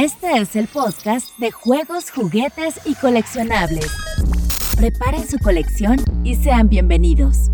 Este es el podcast de juegos, juguetes y coleccionables. Preparen su colección y sean bienvenidos.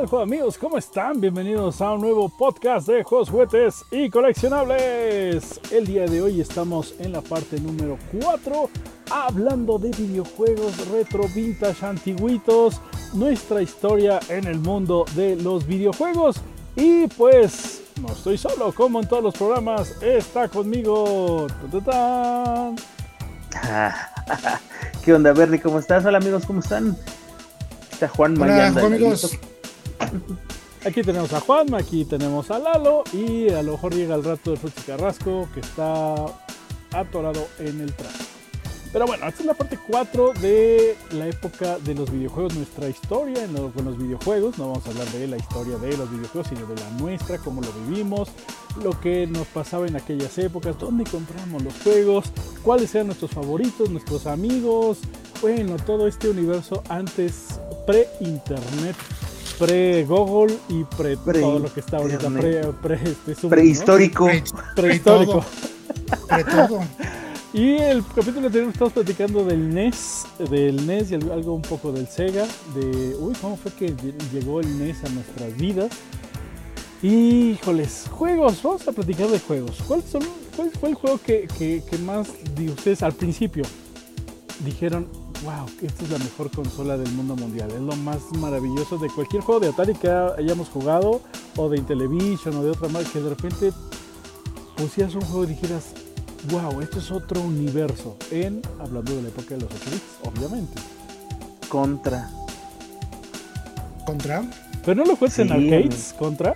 Tal, amigos? ¿Cómo están? Bienvenidos a un nuevo podcast de juegos, juguetes y coleccionables. El día de hoy estamos en la parte número 4, hablando de videojuegos retro, vintage, antiguitos, nuestra historia en el mundo de los videojuegos. Y pues, no estoy solo, como en todos los programas, está conmigo. ¿Qué onda, Bernie? ¿Cómo estás? Hola, amigos, ¿cómo están? Está Juan Hola, amigos. Aquí tenemos a Juanma, aquí tenemos a Lalo y a lo mejor llega el rato de Frutti Carrasco que está atorado en el tráfico. Pero bueno, esta es la parte 4 de la época de los videojuegos, nuestra historia en con los videojuegos. No vamos a hablar de la historia de los videojuegos, sino de la nuestra, cómo lo vivimos, lo que nos pasaba en aquellas épocas, dónde compramos los juegos, cuáles eran nuestros favoritos, nuestros amigos. Bueno, todo este universo antes pre-internet pre-Google y pre, todo lo que está ahorita, pre, este, prehistórico. prehistórico. Pre todo. Y el capítulo anterior estamos platicando del NES, del NES y algo un poco del Sega, de, uy, ¿cómo fue que llegó el NES a nuestras vidas? Híjoles, juegos, vamos a platicar de juegos. ¿Cuál, son, cuál fue el juego que, que, que más de ustedes al principio dijeron, wow, esta es la mejor consola del mundo mundial. Es lo más maravilloso de cualquier juego de Atari que hayamos jugado, o de Intellivision, o de otra marca, que de repente pusieras un juego y dijeras, wow, esto es otro universo. En, hablando de la época de los 8 obviamente. Contra. ¿Contra? ¿Pero no lo juegas en arcades, Contra?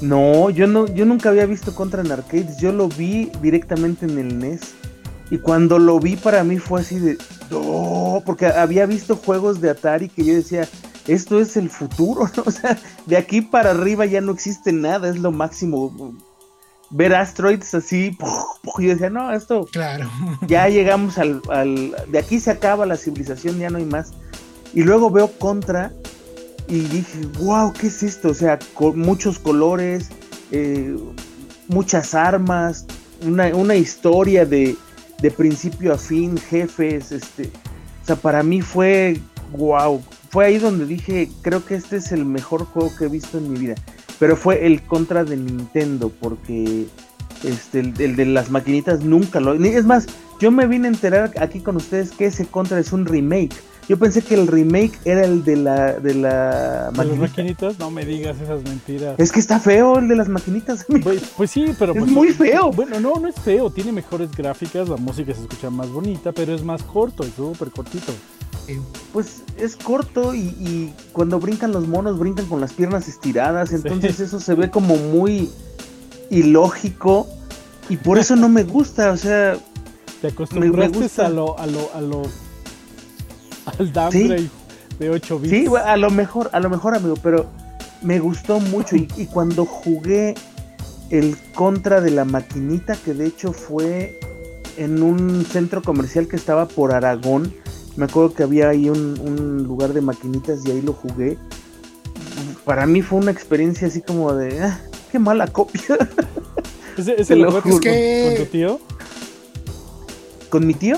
No, yo no, yo nunca había visto Contra en arcades. Yo lo vi directamente en el NES. Y cuando lo vi para mí fue así de, no, porque había visto juegos de Atari que yo decía, esto es el futuro, ¿no? O sea, de aquí para arriba ya no existe nada, es lo máximo. Ver asteroids así, y yo decía, no, esto. Claro. Ya llegamos al, De aquí se acaba la civilización, ya no hay más. Y luego veo Contra y dije, wow, ¿qué es esto? O sea, con muchos colores, eh, muchas armas, una, una historia de, de principio a fin, jefes, este, o sea, para mí fue wow, fue ahí donde dije, creo que este es el mejor juego que he visto en mi vida, pero fue el contra de Nintendo, porque este, el, de las maquinitas nunca lo, es más, yo me vine a enterar aquí con ustedes que ese contra es un remake, Yo pensé que el remake era el de la de la ¿De las maquinitas? No me digas esas mentiras. Es que está feo el de las maquinitas. Pues, pues sí, pero Es pues, muy feo. Bueno, no, no es feo, tiene mejores gráficas, la música se escucha más bonita, pero es más corto, es súper cortito. Eh, Pues es corto y, y cuando brincan los monos brincan con las piernas estiradas, entonces eso se ve como muy ilógico y por eso no me gusta, o sea, Te acostumbraste gusta. a lo, a lo, a lo, al downgrade de 8 bits. sí, a lo mejor, a lo mejor amigo, pero me gustó mucho y, y cuando jugué el contra de la maquinita, que de hecho fue en un centro comercial que estaba por Aragón, me acuerdo que había ahí un, un lugar de maquinitas y ahí lo jugué. Para mí fue una experiencia así como de, ah, qué mala copia. ¿Ese, ese lo lo que- con tu tío? ¿Con mi tío?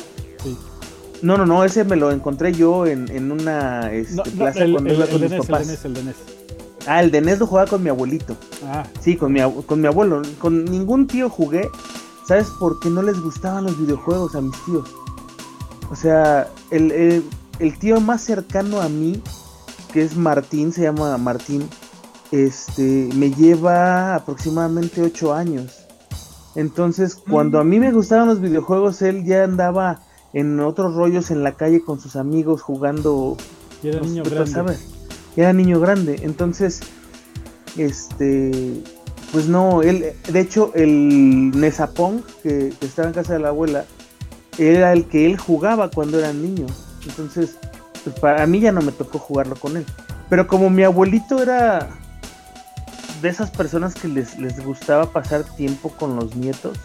No, no, no, ese me lo encontré yo en, en una este, No, no, plaza el, cuando el, iba el con mis el papás. el de NES. Ah, el de NES lo jugaba con mi abuelito. Ah, Sí, con mi, con mi abuelo. Con ningún tío jugué. ¿Sabes por qué no les gustaban los videojuegos a mis tíos? O sea, el, el- el tío más cercano a mí, que es Martín, se llama Martín, este, me lleva aproximadamente 8 años. Entonces, cuando a mí me gustaban los videojuegos, él ya andaba en otros rollos en la calle con sus amigos jugando y era pues, niño pues, grande. ¿sabes? Era niño grande. Entonces, este, pues no, él, de hecho, el Nesapong, que, que estaba en casa de la abuela, era el que él jugaba cuando era niño. Entonces, pues para mí ya no me tocó jugarlo con él. Pero como mi abuelito era de esas personas que les, les gustaba pasar tiempo con los nietos,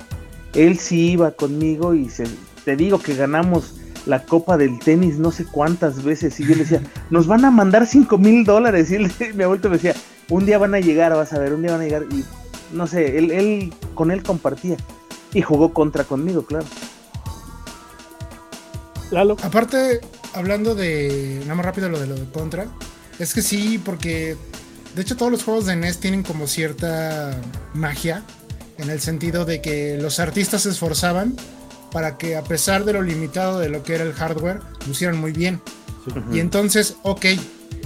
él sí iba conmigo y se, te digo que ganamos la copa del tenis no sé cuántas veces y yo le decía, nos van a mandar 5 mil dólares y él, mi abuelo me decía, un día van a llegar, vas a ver, un día van a llegar y no sé, él, él con él compartía y jugó contra conmigo, claro. Lalo, Aparte, hablando de. Nada más rápido lo de lo de Contra. Es que sí, porque. De hecho, todos los juegos de NES tienen como cierta magia. En el sentido de que los artistas se esforzaban para que, a pesar de lo limitado de lo que era el hardware, lucieran muy bien. sí. Y entonces, ok,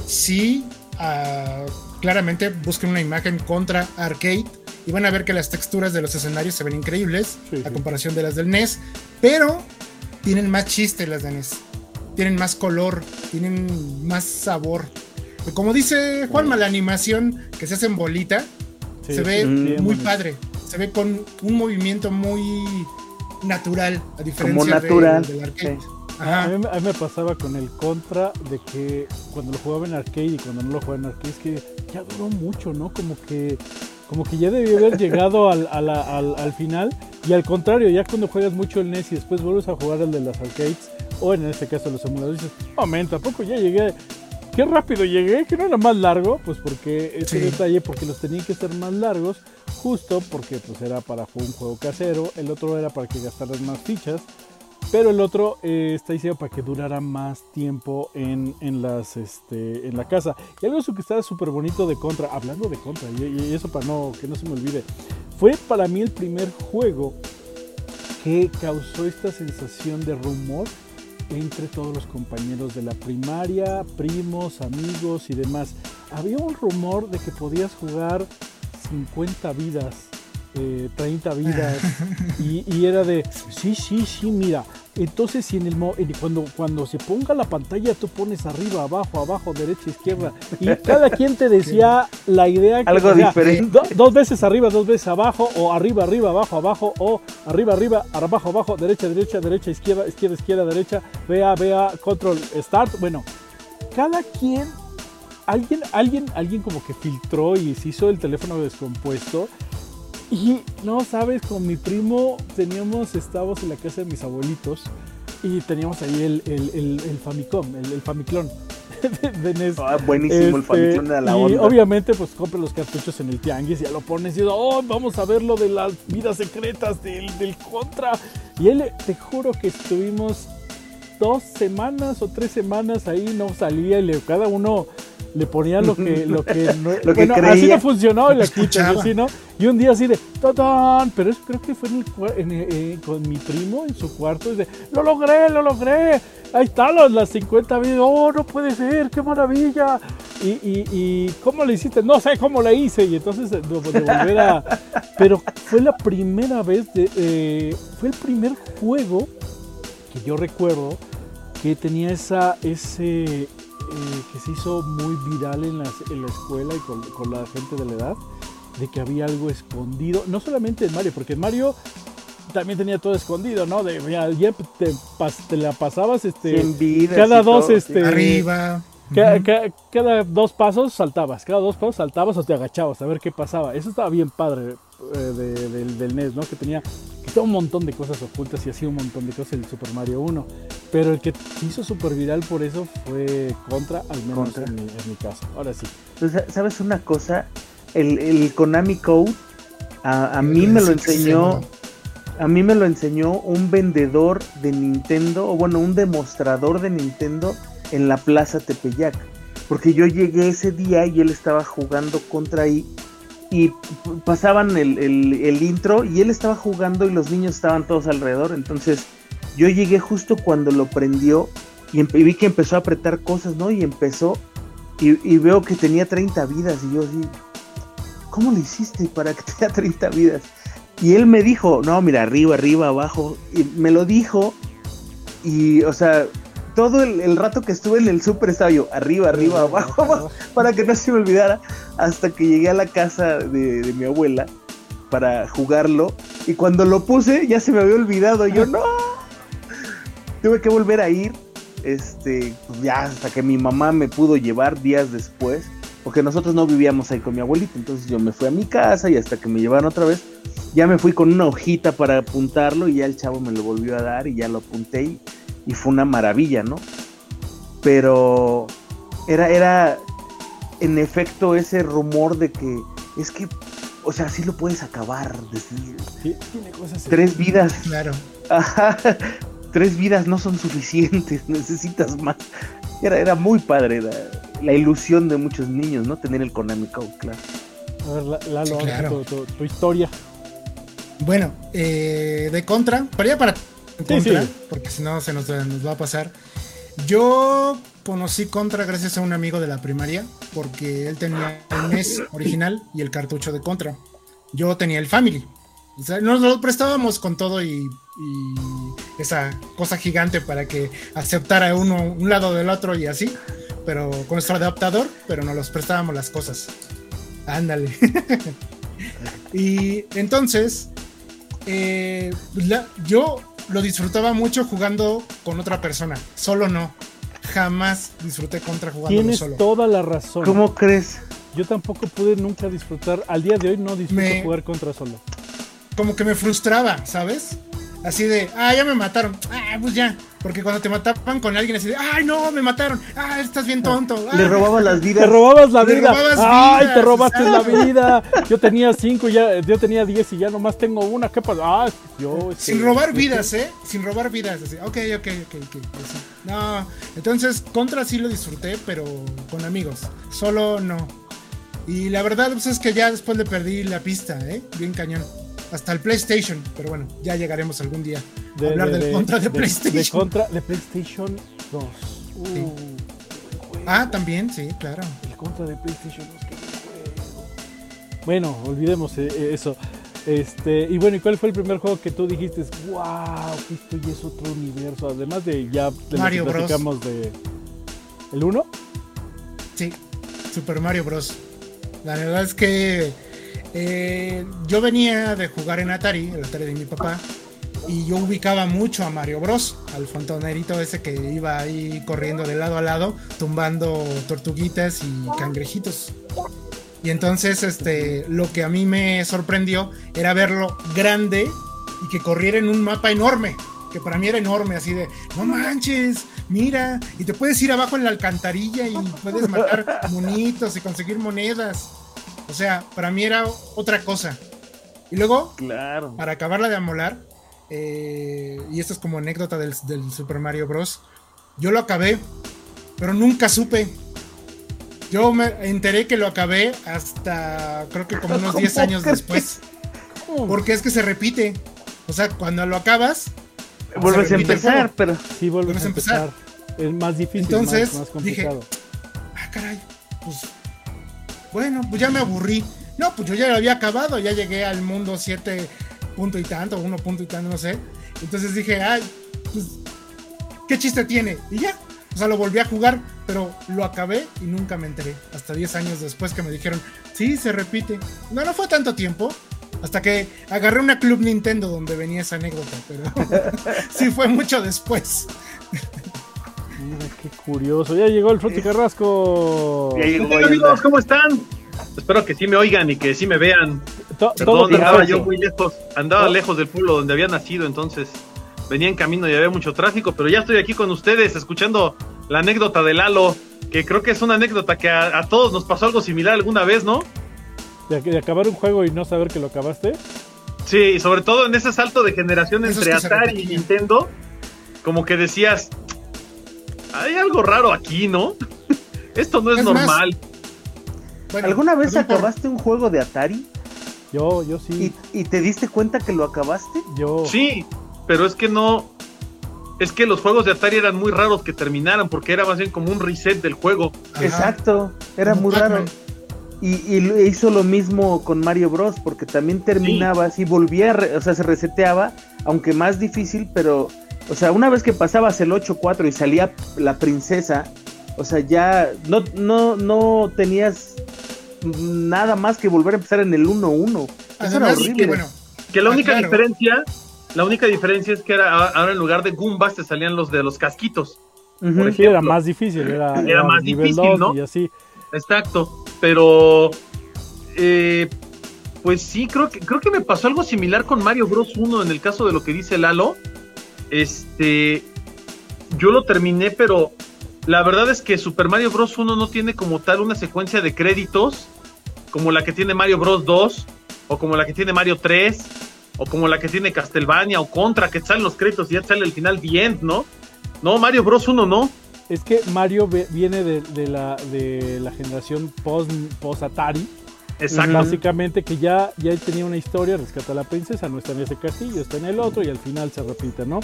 sí, ah, claramente busquen una imagen contra arcade y van a ver que las texturas de los escenarios se ven increíbles Sí, a comparación de las del NES, pero tienen más chiste las de NES, tienen más color, tienen más sabor. Y como dice Juanma, la animación que se hace en bolita Sí, se ve muy padre, se ve con un movimiento muy natural, a diferencia de- natural, del arcade. sí. Ajá. A mí, me- a mí me pasaba con el contra de que cuando lo jugaba en arcade y cuando no lo jugaba en arcade es que ya duró mucho, ¿no? Como que como que ya debió haber llegado al, a la- al, al final y al contrario, ya cuando juegas mucho el NES y después vuelves a jugar el de las arcades o en este caso los emuladores dices, momento, tampoco ya llegué? Qué rápido llegué, que no era más largo, pues porque ese Sí. detalle, porque los tenían que ser más largos, justo porque pues era para un juego casero, el otro era para que gastaras más fichas, pero el otro eh, está diseñado para que durara más tiempo en, en las, este, en la casa. Y algo que está súper bonito de Contra, hablando de Contra, y, y eso para no, que no se me olvide, fue para mí el primer juego que causó esta sensación de rumor entre todos los compañeros de la primaria, primos, amigos y demás. Había un rumor de que podías jugar 50 vidas, eh, 30 vidas, y, y era de, sí, sí, sí, mira. Entonces, si en el en- cuando, cuando se ponga la pantalla, tú pones arriba, abajo, abajo, derecha, izquierda, y cada quien te decía la idea que Algo diferente. do- dos veces arriba, dos veces abajo, o arriba, arriba, abajo, abajo, o arriba, arriba, abajo, abajo, derecha, derecha, derecha, izquierda, izquierda, izquierda, derecha, vea, vea, control, start. Bueno, cada quien, alguien, alguien, alguien como que filtró y se hizo el teléfono descompuesto. Y no sabes, con mi primo teníamos, estábamos en la casa de mis abuelitos y teníamos ahí el, el, el, el Famicom, el, Famiclón de, de NES. Ah, buenísimo el Este, Famicom de la y onda. obviamente pues compra los cartuchos en el tianguis y ya lo pones y dices, oh, vamos a ver lo de las vidas secretas del, del contra. Y él, te juro que estuvimos dos semanas o tres semanas ahí, no salía y le- cada uno le ponía lo que, lo que, no, Lo que bueno, así creía. no funcionó y la Escuchaba. así, ¿no? Y un día así de, ¡Totón! Pero eso creo que fue en el, cua- en, eh, con mi primo en su cuarto, y de, ¡lo logré, lo logré! Ahí están las, las 50 videos, ¡oh, no puede ser, qué maravilla! Y, y, y ¿cómo le hiciste? No sé cómo le hice. Y entonces de, de volver a... Pero fue la primera vez, de, eh, fue el primer juego que yo recuerdo que tenía esa, ese, eh, que se hizo muy viral en, las- en la escuela y con, con la gente de la edad, de que había algo escondido, no solamente en Mario, porque en Mario también tenía todo escondido, ¿no? De, mira, ya te, pas- te la pasabas, este, 100 vidas cada dos, todo, este. Arriba. Cada dos pasos saltabas, cada dos pasos saltabas o te agachabas a ver qué pasaba. Eso estaba bien padre eh, de- del, del NES, ¿no? Que tenía, un montón de cosas ocultas y hacía un montón de cosas el Super Mario 1. Pero el que se hizo super viral por eso fue Contra, al menos Contra. En, mi, en mi caso. Ahora sí. Entonces, ¿sabes una cosa? El, el Konami Code a, a mí me lo enseñó. A mí me lo enseñó un vendedor de Nintendo, o bueno, un demostrador de Nintendo en la Plaza Tepeyac. Porque yo llegué ese día y él estaba jugando contra ahí. Y pasaban el, intro y él estaba jugando y los niños estaban todos alrededor. Entonces yo llegué justo cuando lo prendió y, vi que empezó a apretar cosas, ¿no? Y empezó y, y veo que tenía 30 vidas y yo así, ¿cómo le hiciste para que tenga 30 vidas? Y él me dijo, no, mira, arriba, arriba, abajo. Y me lo dijo. Y, o sea, todo el, el rato que estuve en el súper estaba yo, arriba, arriba, abajo, abajo, para que no se me olvidara. Hasta que llegué a la casa de, de mi abuela para jugarlo. Y cuando lo puse, ya se me había olvidado. Yo, no. Tuve que volver a ir. Este, pues ya hasta que mi mamá me pudo llevar días después. Porque nosotros no vivíamos ahí con mi abuelita. Entonces yo me fui a mi casa y hasta que me llevaron otra vez ya me fui con una hojita para apuntarlo y ya el chavo me lo volvió a dar y ya lo apunté y, y fue una maravilla, ¿no? Pero era, era en efecto ese rumor de que es que, o sea, sí lo puedes acabar, decir, Sí, tiene cosas. tres vidas, Claro. ajá, tres vidas no son suficientes, necesitas más. Era, era muy padre, la ilusión de muchos niños, ¿no? Tener el Konami Code, claro. A ver, La- Lalo, Sí, ahora claro. tu, tu- tu historia. Bueno, eh, de contra, para ya para contra, sí. porque si no se nos, nos va a pasar. Yo conocí Contra gracias a un amigo de la primaria, porque él tenía el NES original y el cartucho de Contra. Yo tenía el Family. O sea, nos lo prestábamos con todo y, y esa cosa gigante para que aceptara uno un lado del otro y así, pero con nuestro adaptador, pero nos los prestábamos las cosas. Ándale. y entonces, eh, la- yo lo disfrutaba mucho jugando con otra persona, solo no. Jamás disfruté contra jugando Tienes solo. toda la razón. ¿Cómo crees? Yo tampoco pude nunca disfrutar. Al día de hoy no disfruto Me- jugar contra solo. Como que me frustraba, ¿sabes? Así de, ah, ya me mataron. Ah, pues ya. Porque cuando te mataban con alguien así de, ay, no, me mataron. Ah, estás bien tonto. Le Ah". robaba las Te vidas. robabas la vida. robabas Ay, vidas, te robaste la vida. Yo tenía cinco, ya, yo tenía diez y ya nomás tengo una. ¿Qué pasa? Ah, yo. este, Sin robar este, vidas, ¿eh? Sin robar vidas. Así, ok, ok, ok, ok. así. No, entonces Contra sí lo disfruté, pero con amigos. Solo no. Y la verdad pues, es que ya después le perdí la pista, ¿eh? Bien cañón. Hasta el PlayStation. Pero bueno, ya llegaremos algún día a hablar del Contra de, PlayStation. De contra de PlayStation 2. Uh, Sí. Ah, también, sí, claro. El contra de PlayStation 2, qué buen juego. Bueno, olvidemos eh, eh, eso. Este, y bueno, ¿y cuál fue el primer juego que tú dijiste? ¡Wow! Esto ya es otro universo. Además de ya de Mario Bros. de. ¿El 1? Sí, Super Mario Bros. La verdad es que eh, yo venía de jugar en Atari, el Atari de mi papá, y yo ubicaba mucho a Mario Bros, al fontanerito ese que iba ahí corriendo de lado a lado, tumbando tortuguitas y cangrejitos. Y entonces, este, lo que a mí me sorprendió era verlo grande y que corriera en un mapa enorme, que para mí era enorme, así de, no manches, mira, y te puedes ir abajo en la alcantarilla y puedes matar monitos y conseguir monedas. O sea, para mí era otra cosa. Y luego, Claro. para acabarla de amolar, eh, y esto es como anécdota del, del Super Mario Bros. Yo lo acabé, pero nunca supe. Yo me enteré que lo acabé hasta creo que como unos 10 años después. Porque es que se repite. O sea, cuando lo acabas. Vuelves a empezar, pero. Sí, vuelves, a empezar. Es más difícil, Entonces, más, complicado. Dije, ah, caray. Pues. Bueno, pues ya me aburrí. No, pues yo ya lo había acabado. Ya llegué al mundo 7 punto y tanto, 1 punto y tanto, no sé. Entonces dije, ay, pues. ¿Qué chiste tiene? Y ya. O sea, lo volví a jugar, pero lo acabé y nunca me enteré. Hasta 10 años después que me dijeron, sí, se repite. No, no fue tanto tiempo. Hasta que agarré una Club Nintendo donde venía esa anécdota, pero sí fue mucho después. Mira, qué curioso. Ya llegó el Frutti Carrasco. Ya llegó, amigos, ¿cómo están? Espero que sí me oigan y que sí me vean. To- Perdón, andaba yo muy lejos. Andaba lejos del pueblo donde había nacido, entonces venía en camino y había mucho tráfico, pero ya estoy aquí con ustedes escuchando la anécdota de Lalo, que creo que es una anécdota que a, a todos nos pasó algo similar alguna vez, ¿no? De, de acabar un juego y no saber que lo acabaste. Sí, y sobre todo en ese salto de generación entre que Atari y. Nintendo, como que decías, hay algo raro aquí, ¿no? Esto no es, Es más, normal. Bueno, ¿Alguna vez acabaste un juego de Atari Yo, yo sí. y, y te diste cuenta que lo acabaste? Yo. Sí, pero es que no. Es que los juegos de Atari eran muy raros que terminaran porque era más bien como un reset del juego. Ajá. Exacto, era muy raro. Y, hizo lo mismo con Mario Bros. porque también terminabas y volvía, o sea, se reseteaba, aunque más difícil, pero, o sea, una vez que pasabas el 8-4 y salía la princesa, o sea, ya no, no, no tenías nada más que volver a empezar en el 1-1. Eso era horrible. que bueno, Que la Ah, única claro. diferencia, la única diferencia es que era ahora en lugar de Goombas te salían los de los casquitos. Por Sí, era ejemplo. más difícil. Era, Era más nivel difícil, 2 ¿no? Y así. Exacto. Pero eh, pues sí, creo que creo que me pasó algo similar con Mario Bros 1 en el caso de lo que dice Lalo. Este yo lo terminé, pero la verdad es que Super Mario Bros 1 no tiene como tal una secuencia de créditos como la que tiene Mario Bros 2 o como la que tiene Mario 3 o como la que tiene Castlevania o Contra que salen los créditos y ya sale el final bien, ¿no? No, Mario Bros 1 no. Es que Mario viene de, la, de la generación post, post Atari. Exacto. Básicamente que ya, ya tenía una historia, rescata a la princesa, no está en ese castillo, está en el otro y al final se repite, ¿no?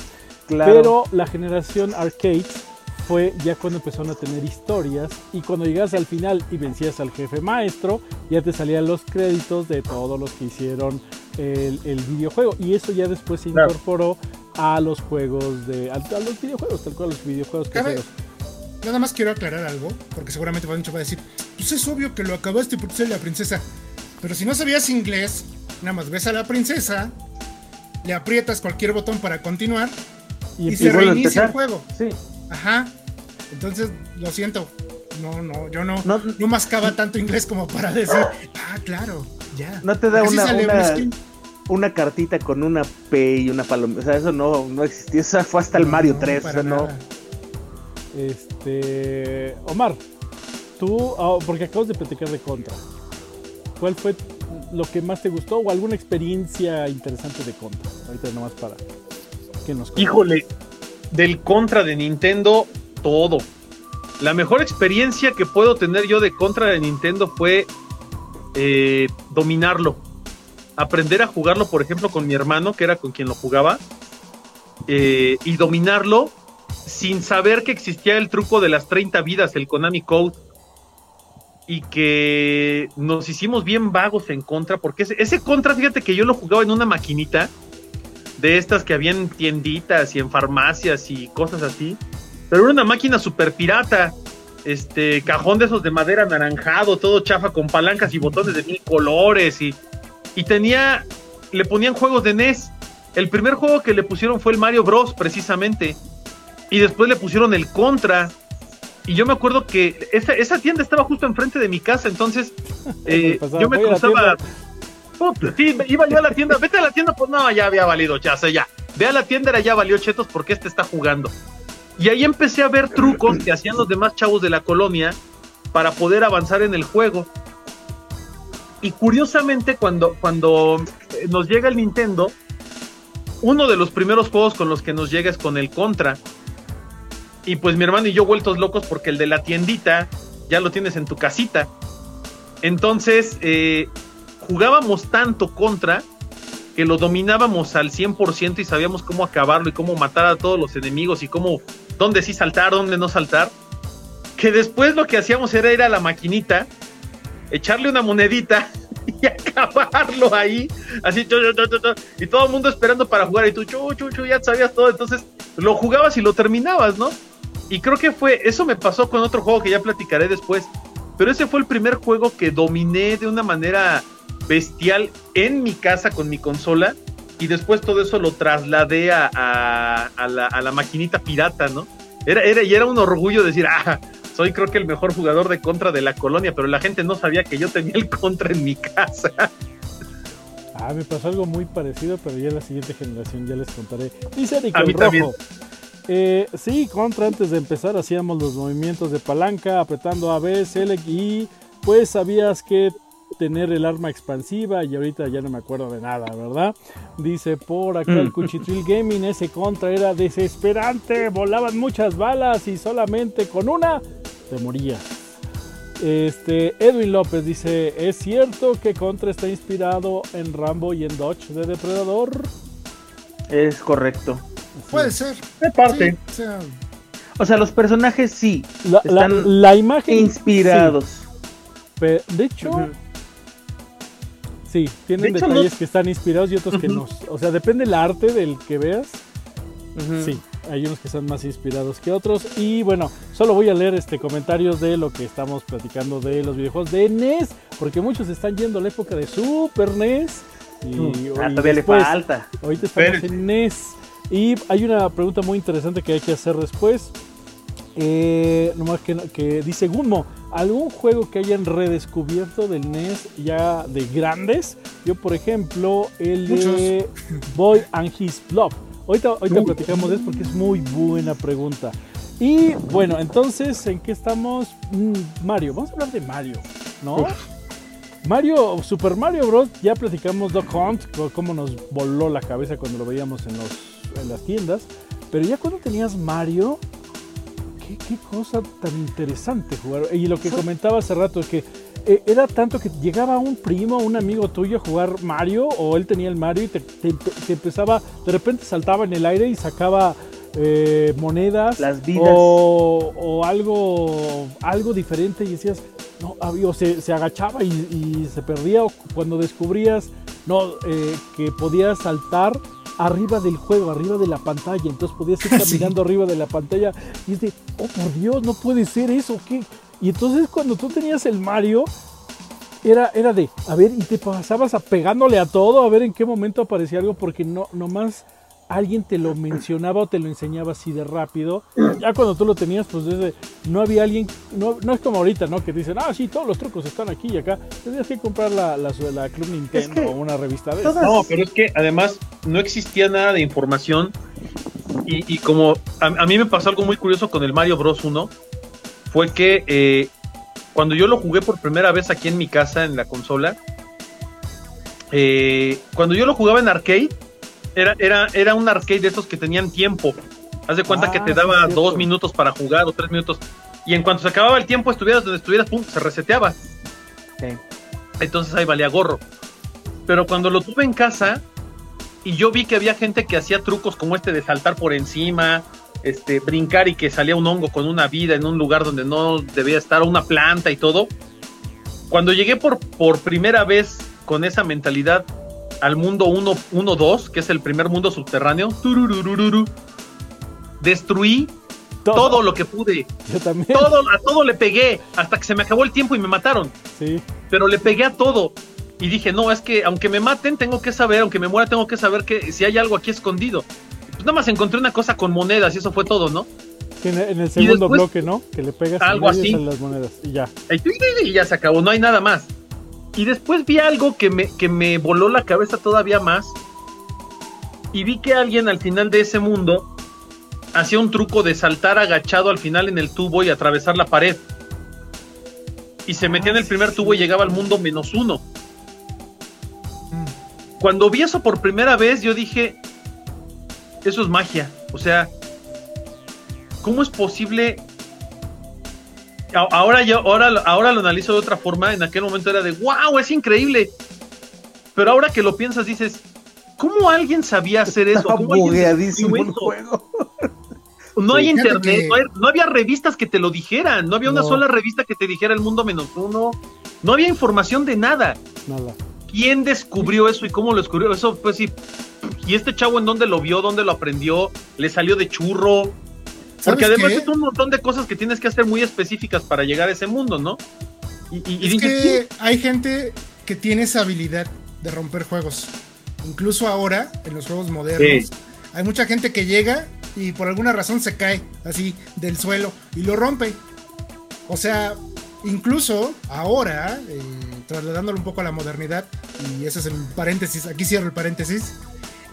Claro. Pero la generación arcade fue ya cuando empezaron a tener historias y cuando llegas al final y vencías al jefe maestro, ya te salían los créditos de todos los que hicieron el, el videojuego y eso ya después se Claro. incorporó a los juegos de a, a los videojuegos, tal cual los videojuegos Cabe- caseros. Nada más quiero aclarar algo, porque seguramente mucho va a decir, pues es obvio que lo acabaste porque soy la princesa. Pero si no sabías inglés, nada más ves a la princesa, le aprietas cualquier botón para continuar y, Y, se reinicia el juego. Sí. Ajá. Entonces, lo siento. No, no, yo no, No- no, mascaba tanto inglés como para decir, ah, claro, ya. No te da Así una, sale un una, skin. una cartita con una P y una palomita. O sea, eso no, no existía. Eso fue hasta el Mario No, 3. para o sea, no. Este. Omar, tú, ah, porque acabas de platicar de Contra. ¿Cuál fue lo que más te gustó o alguna experiencia interesante de Contra? Ahorita nomás para que nos. Híjole, del contra de Nintendo, todo. La mejor experiencia que puedo tener yo de contra de Nintendo fue eh, dominarlo. Aprender a jugarlo, por ejemplo, con mi hermano, que era con quien lo jugaba, eh, y dominarlo sin saber que existía el truco de las 30 vidas, el Konami Code, y que nos hicimos bien vagos en contra, porque ese, ese contra, fíjate que yo lo jugaba en una maquinita de estas que había en tienditas y en farmacias y cosas así. Pero era una máquina super pirata. Este cajón de esos de madera anaranjado, todo chafa con palancas y botones de mil colores. Y, y tenía. Le ponían juegos de NES. El primer juego que le pusieron fue el Mario Bros. precisamente. Y después le pusieron el Contra. Y yo me acuerdo que esa, esa tienda estaba justo enfrente de mi casa. Entonces eh, yo me "Voy a la cruzaba. tienda". Puta, sí, iba yo a la tienda, vete a la tienda, pues no, ya había valido, ya sé, ya. Ve a la tienda, era ya valió chetos porque este está jugando. Y ahí empecé a ver trucos que hacían los demás chavos de la colonia para poder avanzar en el juego. Y curiosamente, cuando, cuando eh, nos llega el Nintendo, uno de los primeros juegos con los que nos llega es con el Contra. Y pues mi hermano y yo vueltos locos porque el de la tiendita ya lo tienes en tu casita. Entonces, eh, jugábamos tanto contra que lo dominábamos al 100% y sabíamos cómo acabarlo y cómo matar a todos los enemigos y cómo, dónde sí saltar, dónde no saltar. Que después lo que hacíamos era ir a la maquinita, echarle una monedita y acabarlo ahí, así, y todo el mundo esperando para jugar y tú, chu, chu, ya sabías todo, entonces lo jugabas y lo terminabas, ¿no? Y creo que fue, eso me pasó con otro juego que ya platicaré después, pero ese fue el primer juego que dominé de una manera bestial en mi casa con mi consola y después todo eso lo trasladé a, a, la, a la, maquinita pirata, ¿no? Era, era, y era un orgullo decir, ah, soy creo que el mejor jugador de contra de la colonia, pero la gente no sabía que yo tenía el contra en mi casa. Ah, me pasó algo muy parecido, pero ya en la siguiente generación ya les contaré. Dice Eric el Rojo. Eh, sí, contra antes de empezar hacíamos los movimientos de palanca, apretando A, B, Select y pues sabías que tener el arma expansiva y ahorita ya no me acuerdo de nada, ¿verdad? Dice por acá el mm. Cuchitril Gaming, ese contra era desesperante, volaban muchas balas y solamente con una te moría. Este, Edwin López dice, ¿es cierto que Contra está inspirado en Rambo y en Dodge de Depredador? Es correcto. Puede ser. De parte. o, sea, los personajes sí. La, la, imagen. Inspirados. de hecho, Sí, tienen detalles que están inspirados y otros que no. O sea, depende el arte del que veas. Sí, hay unos que están más inspirados que otros. Y bueno, solo voy a leer este comentarios de lo que estamos platicando de los videojuegos de NES, porque muchos están yendo a la época de Super NES. Y, mm, ah, todavía le falta. Ahorita estamos en NES. Y hay una pregunta muy interesante que hay que hacer después. Eh, nomás que, que dice Gunmo, ¿algún juego que hayan redescubierto del NES ya de grandes? Yo, por ejemplo, el de Boy and His Love. Ahorita, ahorita platicamos de eso porque es muy buena pregunta. Y bueno, entonces, ¿en qué estamos? Mm, Mario, vamos a hablar de Mario, ¿no? Mario, Super Mario Bros. Ya platicamos Doc Hunt, cómo nos voló la cabeza cuando lo veíamos en, los, en las tiendas. Pero ya cuando tenías Mario, qué, cosa tan interesante jugar. Y lo que comentaba hace rato es que eh, era tanto que llegaba un primo, un amigo tuyo a jugar Mario, o él tenía el Mario y te, empezaba, de repente saltaba en el aire y sacaba eh, monedas Las vidas. O, algo, algo diferente y decías, no, o se, se agachaba y, se perdía, o cuando descubrías no, eh, que podías saltar arriba del juego, arriba de la pantalla. Entonces podías ir caminando arriba de la pantalla y es de, oh por Dios, no puede ser eso, ¿qué? Y entonces cuando tú tenías el Mario, era, era de, a ver, y te pasabas a pegándole a todo, a ver en qué momento aparecía algo, porque no, nomás alguien te lo mencionaba o te lo enseñaba así de rápido. Ya cuando tú lo tenías, pues desde, no había alguien, no, no es como ahorita, ¿no? Que dicen, ah, sí, todos los trucos están aquí y acá. Tenías que comprar la, la, Club Nintendo o una revista de No, pero es que además no existía nada de información. Y, como a, mí me pasó algo muy curioso con el Mario Bros. 1, fue que eh, cuando yo lo jugué por primera vez aquí en mi casa, en la consola, eh, cuando yo lo jugaba en arcade, era, era, era un arcade de esos que tenían tiempo. Haz de cuenta que te ah, daba dos minutos para jugar o tres minutos. Y en cuanto se acababa el tiempo, estuvieras donde estuvieras, pum, se reseteaba. Entonces ahí valía gorro. Pero cuando lo tuve en casa y yo vi que había gente que hacía trucos como este de saltar por encima, este, brincar y que salía un hongo con una vida en un lugar donde no debía estar, una planta y todo. Cuando llegué por, por primera vez con esa mentalidad al mundo 1-2, que es el primer mundo subterráneo. Destruí todo. lo que pude. Yo también. Todo, a todo le pegué hasta que se me acabó el tiempo y me mataron. Sí. Pero le pegué a todo. Y dije, no, es que aunque me maten, tengo que saber, aunque me muera, tengo que saber que si hay algo aquí escondido. Pues nada más encontré una cosa con monedas y eso fue todo, ¿no? En, el segundo bloque, ¿no? Que le pegas algo así. las monedas y ya. Y ya se acabó, no hay nada más. Y después vi algo que me, que me voló la cabeza todavía más. Y vi que alguien al final de ese mundo hacía un truco de saltar agachado al final en el tubo y atravesar la pared. Y se metía en el primer tubo y llegaba al mundo menos uno. Cuando vi eso por primera vez, yo dije, eso es magia. O sea, ¿cómo es posible ahora yo, ahora, ahora lo analizo de otra forma. En aquel momento era de wow, es increíble. Pero ahora que lo piensas, dices, ¿cómo alguien sabía hacer eso? ¿Cómo el juego. No hay internet, no, había revistas que te lo dijeran, no había una sola revista que te dijera el mundo menos uno, no había información de nada. Nada. ¿Quién descubrió eso y cómo lo descubrió? Eso pues sí. ¿Y este chavo en dónde lo vio, dónde lo aprendió? ¿Le salió de churro? Porque además es un montón de cosas que tienes que hacer muy específicas para llegar a ese mundo, ¿no? Y, es que hay gente que tiene esa habilidad de romper juegos. Incluso ahora, en los juegos modernos, hay mucha gente que llega y por alguna razón se cae así del suelo y lo rompe. O sea, incluso ahora, eh, trasladándolo un poco a la modernidad, y ese es el paréntesis, aquí cierro el paréntesis,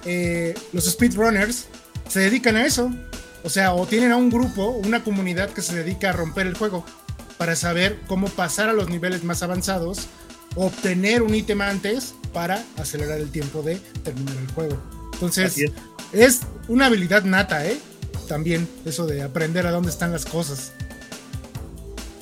eh, los speedrunners se dedican a eso. O sea, o tienen a un grupo, una comunidad que se dedica a romper el juego para saber cómo pasar a los niveles más avanzados, obtener un ítem antes para acelerar el tiempo de terminar el juego. Entonces, es. una habilidad nata, ¿eh? También eso de aprender a dónde están las cosas.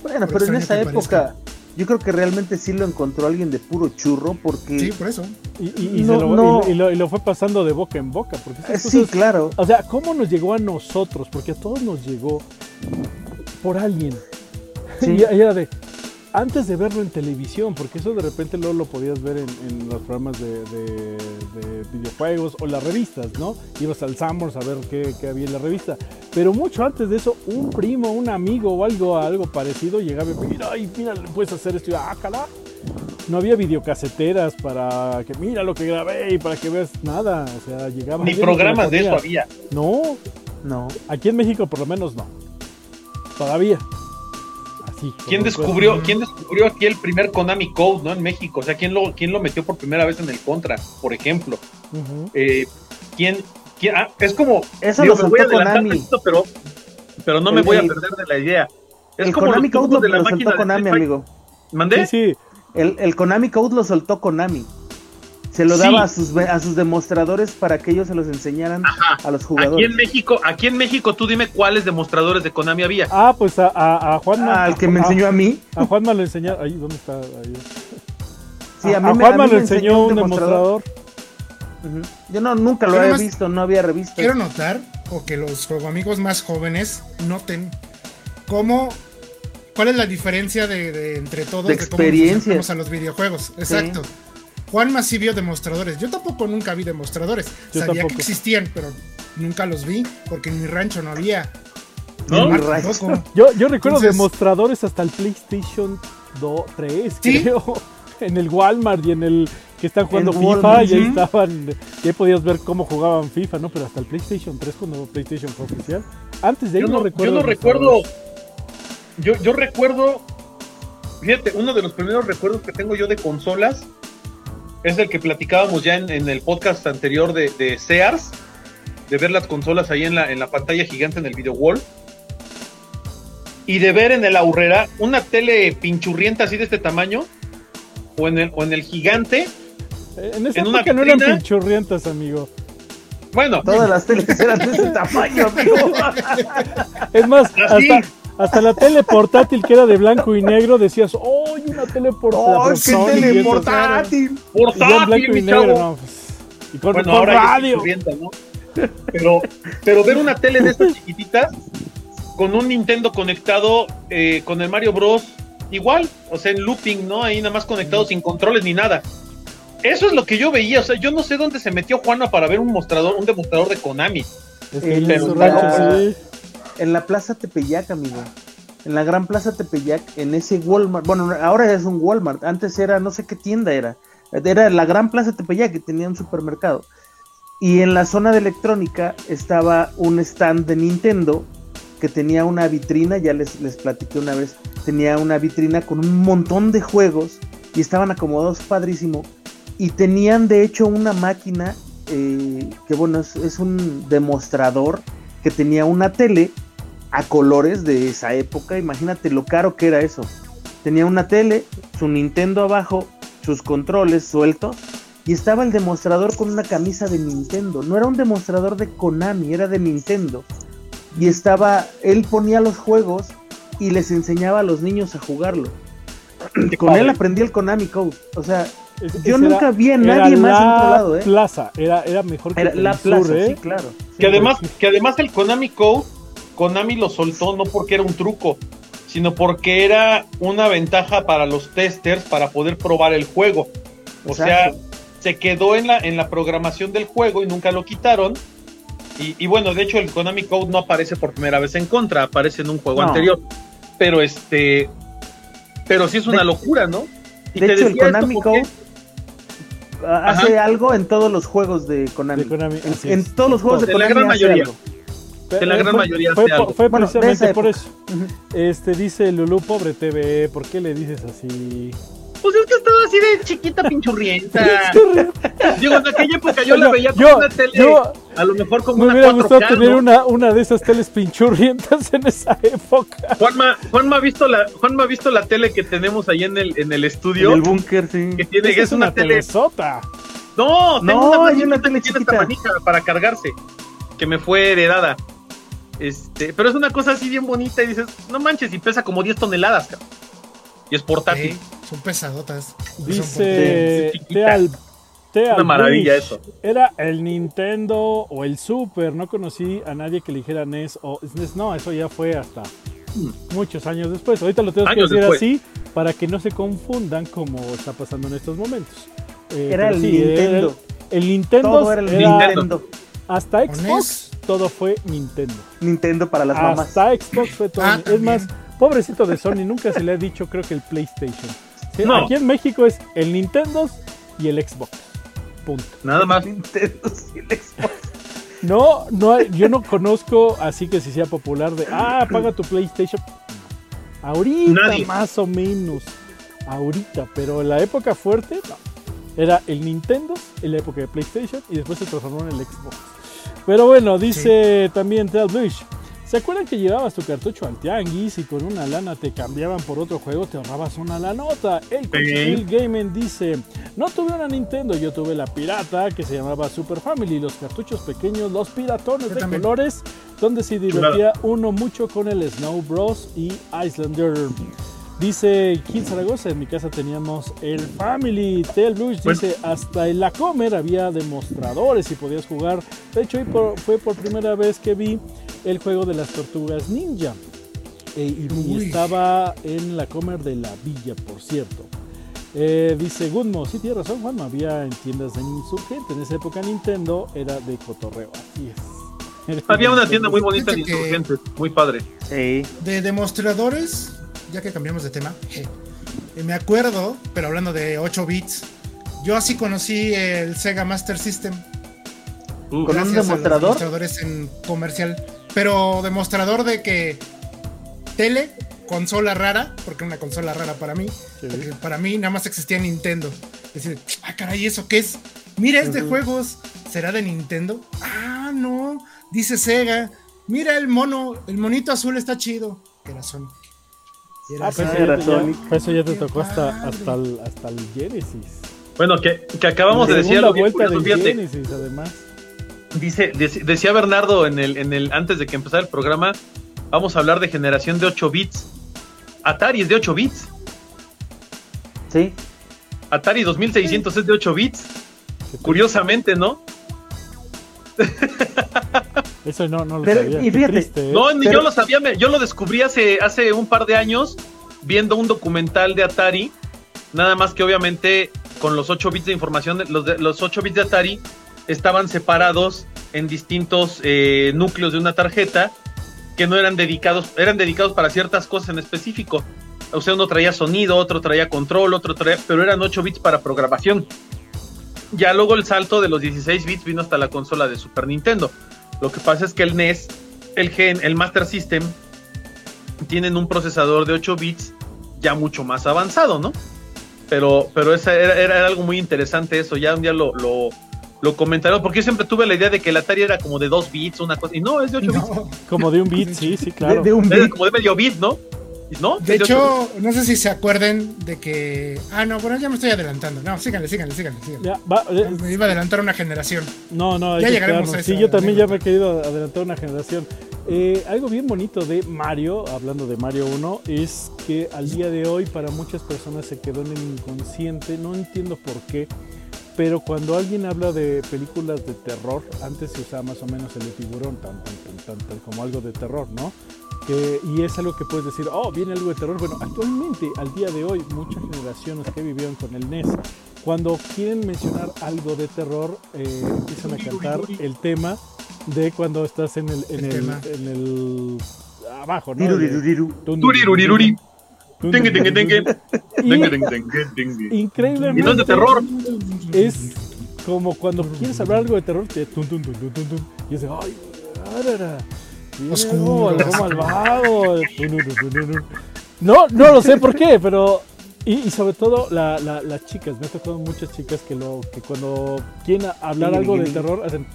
Bueno, pero en esa época yo creo que realmente sí lo encontró alguien de puro churro porque... Sí, por eso. Y, lo, fue pasando de boca en boca. Porque eh, sí, claro. O sea, ¿cómo nos llegó a nosotros? Porque a todos nos llegó por alguien. Sí. y era de, antes de verlo en televisión, porque eso de repente luego lo podías ver en, los programas de, videojuegos o las revistas, ¿no? Ibas al Summers a ver qué, había en la revista. Pero mucho antes de eso, un primo, un amigo o algo, algo parecido llegaba y me decía, ay, mira, puedes hacer esto. Y ah, No había videocaseteras para que mira lo que grabé y para que veas nada. O sea, llegaba. Ni programas de eso había. No, no. Aquí en México por lo menos no. Todavía. ¿Quién descubrió, ¿Quién descubrió aquí el primer Konami Code, ¿no? En México. O sea, ¿quién lo, quién lo metió por primera vez en el Contra, por ejemplo? Eh, ¿quién, ah, es como. Eso lo soltó Konami. pero, pero no me voy a perder de la idea. Es el como Konami Code lo, de la soltó Konami, amigo. ¿Mandé? Sí, sí. El, el Konami Code lo soltó Konami se lo daba a sus a sus demostradores para que ellos se los enseñaran a los jugadores. Aquí en México, aquí en México, tú dime cuáles demostradores de Konami había. Ah, pues a, a, Juanma. Al que me enseñó a mí. A Juanma le enseñó. Ahí, ¿dónde está? Ahí. Sí, a, mí, Juanma le enseñó un demostrador. Yo no, nunca lo había visto, no había revisto. Quiero notar, o que los amigos más jóvenes noten cómo ¿Cuál es la diferencia de, entre todos de, experiencia. a los videojuegos? Exacto. Juanma sí vio demostradores. Yo tampoco nunca vi demostradores. Sabía que existían, pero nunca los vi porque en mi rancho no había. ¿No? Yo, yo recuerdo demostradores hasta el PlayStation 2, 3, creo. En el Walmart y en el que están jugando FIFA y ahí estaban, y ahí podías ver cómo jugaban FIFA, ¿no? Pero hasta el PlayStation 3 cuando PlayStation fue oficial. Antes de ahí no, recuerdo. Yo no recuerdo. Yo, yo recuerdo. Fíjate, uno de los primeros recuerdos que tengo yo de consolas es el que platicábamos ya en, el podcast anterior de, Sears, de ver las consolas ahí en la, en la pantalla gigante en el video wall. Y de ver en el aurrera una tele pinchurrienta así de este tamaño, o en el, o en el gigante. Eh, en esa época no eran pinchurrientas, amigo. Bueno, todas las teles eran de ese tamaño, amigo. es más, hasta, hasta la tele portátil que era de blanco y negro decías, ¡oh, una tele portátil! ¡Oh, qué tele portátil! ¡Portátil, blanco y negro, no, pues, y con, bueno, ahora radio. ¿no? Pero, pero ver una tele de estas chiquititas con un Nintendo conectado eh, con el Mario Bros. Igual, o sea, en looping, ¿no? Ahí nada más conectado sin controles ni nada. Eso es lo que yo veía, o sea, yo no sé dónde se metió Juana para ver un mostrador, un demostrador de Konami. Es que sí en la Plaza Tepeyac, amigo. En la Gran Plaza Tepeyac, en ese Walmart. Bueno, ahora es un Walmart. Antes era, no sé qué tienda era. Era la Gran Plaza Tepeyac, que tenía un supermercado. Y en la zona de electrónica estaba un stand de Nintendo que tenía una vitrina, ya les, les platiqué una vez, tenía una vitrina con un montón de juegos y estaban acomodados padrísimo. Y tenían de hecho una máquina eh, que bueno, es, es, un demostrador que tenía una tele a colores de esa época. Imagínate lo caro que era eso. Tenía una tele, su Nintendo abajo, sus controles sueltos y estaba el demostrador con una camisa de Nintendo. No era un demostrador de Konami, era de Nintendo. Y estaba, él ponía los juegos y les enseñaba a los niños a jugarlo. Qué Con padre. él aprendí el Konami Code. O sea, Es- yo nunca era- vi a era nadie más en otro lado, ¿eh? Plaza, era, era mejor que era la plaza, ¿eh? sí, claro. Que además, que además el Konami Code, Konami lo soltó no porque era un truco, sino porque era una ventaja para los testers para poder probar el juego. O sea, se quedó en la, en la programación del juego y nunca lo quitaron. Y, y bueno, de hecho el Konami Code no aparece por primera vez en contra, aparece en un juego No. anterior. Pero este, pero sí es una De- locura, ¿no? Y De te hecho, el Konami porque- Code hace algo en todos los juegos de Konami. De Konami, En- todos los juegos de De la Konami gran hace mayoría. algo. Pero la gran fue- mayoría fue, fue Bueno, de precisamente por eso. Este dice Lulu, pobre TV, ¿por qué le dices así? Pues es que estaba así de chiquita pinchurrienta. Digo, en aquella época yo la veía como una tele, yo a lo mejor como me una hubiera 4K, gustado tener ¿no? una, una de esas teles pinchurrientas en esa época. Juanma, Juanma ha visto la, Juanma ha visto la tele que tenemos ahí en el, en el estudio. En el búnker, sí. que tiene, Esa es una tele. telesota. No, tengo No, una, hay una tele que tiene chiquita. esta manija para cargarse, que me fue heredada. Este, pero es una cosa así bien bonita y dices, no manches, y pesa como 10 toneladas, cabrón. Y es portátil. Sí, son pesadotas. Dice Teal, Una maravilla Bush, eso. Era el Nintendo o el Super. No conocí a nadie que eligiera NES o SNES. No, eso ya fue hasta muchos años después. Ahorita lo tengo que decir después. así para que no se confundan como está pasando en estos momentos. Eh, Era el sí, Nintendo. El, el Nintendo Todo era el era- Nintendo. hasta ¿Con Xbox todo fue Nintendo. Nintendo para las mamás. Hasta Xbox fue todo. Ah, es más, pobrecito de Sony, nunca se le ha dicho, creo que el PlayStation. Sí, No. Aquí en México es el Nintendo y el Xbox. Punto. Nada más. Nintendo sí, el Xbox. No, no, hay- yo no conozco así que si sea popular de, ah, paga tu PlayStation. Ahorita Nadie. más o menos. Ahorita, pero en la época fuerte, no. Era el Nintendo en la época de PlayStation y después se transformó en el Xbox. Pero bueno, dice también Tel Blush. ¿Se acuerdan que llevabas tu cartucho al tianguis y con una lana te cambiaban por otro juego? Te ahorrabas una lanota. El Cochipil Gaming dice: No tuve una Nintendo, yo tuve la pirata que se llamaba Super Family. Los cartuchos pequeños, los piratones Yo de también. colores, donde se divertía uno mucho con el Snow Bros. y Islander. Dice Kid Zaragoza, en mi casa teníamos el Family. Tel Blues Bueno. dice, hasta en la Comer había demostradores y podías jugar. De hecho, hoy por- fue por primera vez que vi el juego de las tortugas ninja. Eh, y, estaba en la Comer de la Villa, por cierto. Eh, dice Gunmo, sí tiene razón Juan, había en tiendas de Insurgente. En esa época Nintendo era de cotorreo, así es. Había una tienda muy bonita de insurgentes, muy padre. Sí. De demostradores, ya que cambiamos de tema, eh, me acuerdo, pero hablando de 8 bits, yo así conocí el Sega Master System. Uf, ¿Con un gracias a los demostrador? demostradores en comercial. Pero demostrador de que tele, consola rara, porque era una consola rara para mí. Sí. Porque para mí nada más existía Nintendo. Decir, ah, caray, ¿eso qué es? Mira, es de juegos. ¿Será de Nintendo? Ah, no. Dice Sega. Mira el mono, el monito azul está chido. Que era Sonic. Era Ah, pues eso, ya, era te- Sonic. ya- pues eso ya te Qué tocó hasta, hasta, el, hasta el Genesis. Bueno, que, que acabamos de decir algo bien vuelta curioso, fíjate. Genesis, además. Dice, dec- decía Bernardo en el, en el, antes de que empezara el programa, vamos a hablar de generación de 8 bits. Atari es de 8 bits. Sí. Atari 2600 es de 8 bits. Curiosamente, ¿no? Eso no, no lo Pero, sabía. y fíjate, triste, ¿eh? No, ni Pero- yo lo sabía, me- yo lo descubrí hace, hace un par de años viendo un documental de Atari, nada más que obviamente con los 8 bits de información, los, de- los 8 bits de Atari estaban separados en distintos eh, núcleos de una tarjeta que no eran dedicados, eran dedicados para ciertas cosas en específico. O sea, uno traía sonido, otro traía control, otro traía, pero eran 8 bits para programación. Ya luego el salto de los 16 bits vino hasta la consola de Super Nintendo. Lo que pasa es que el NES, el Gen, el Master System, tienen un procesador de 8 bits ya mucho más avanzado, ¿no? Pero, pero esa era, era algo muy interesante eso, ya un día lo, lo, lo comentaron, porque yo siempre tuve la idea de que el Atari era como de 2 bits, una cosa, y no, es de 8 bits, No. Como de un beat, sí, sí, claro. De, de un bit. como de medio bit, ¿no? ¿No? De hecho, no sé si se acuerden de que. Ah, no, bueno, ya me estoy adelantando. No, síganle, síganle, síganle. síganle. Ya, va, eh, Me iba a adelantar una generación. no, no, Ya llegaremos a Sí, esa yo también ya me he querido adelantar una generación. eh, algo bien bonito de Mario, hablando de Mario 1, es que al día de hoy para muchas personas se quedó en el inconsciente, no entiendo por qué, pero cuando alguien habla de películas de terror, antes se usaba más o menos el de tiburón, tan, tan, tan, como algo de terror, ¿no? Y es algo que puedes decir, oh, viene algo de terror. Bueno, actualmente, al día de hoy, muchas generaciones que vivieron con el NES, cuando quieren mencionar algo de terror, eh, empiezan a cantar el tema de cuando estás en el, en el, en el abajo, ¿no? Increíblemente. Y no es de terror. Es como cuando quieres hablar algo de terror, te y es de, ay, arara, Oscuro. algo malvado. No, no lo sé por qué, pero y, y, sobre todo la, la, las chicas, me ha tocado muchas chicas que lo que cuando quieren hablar algo de terror hacen.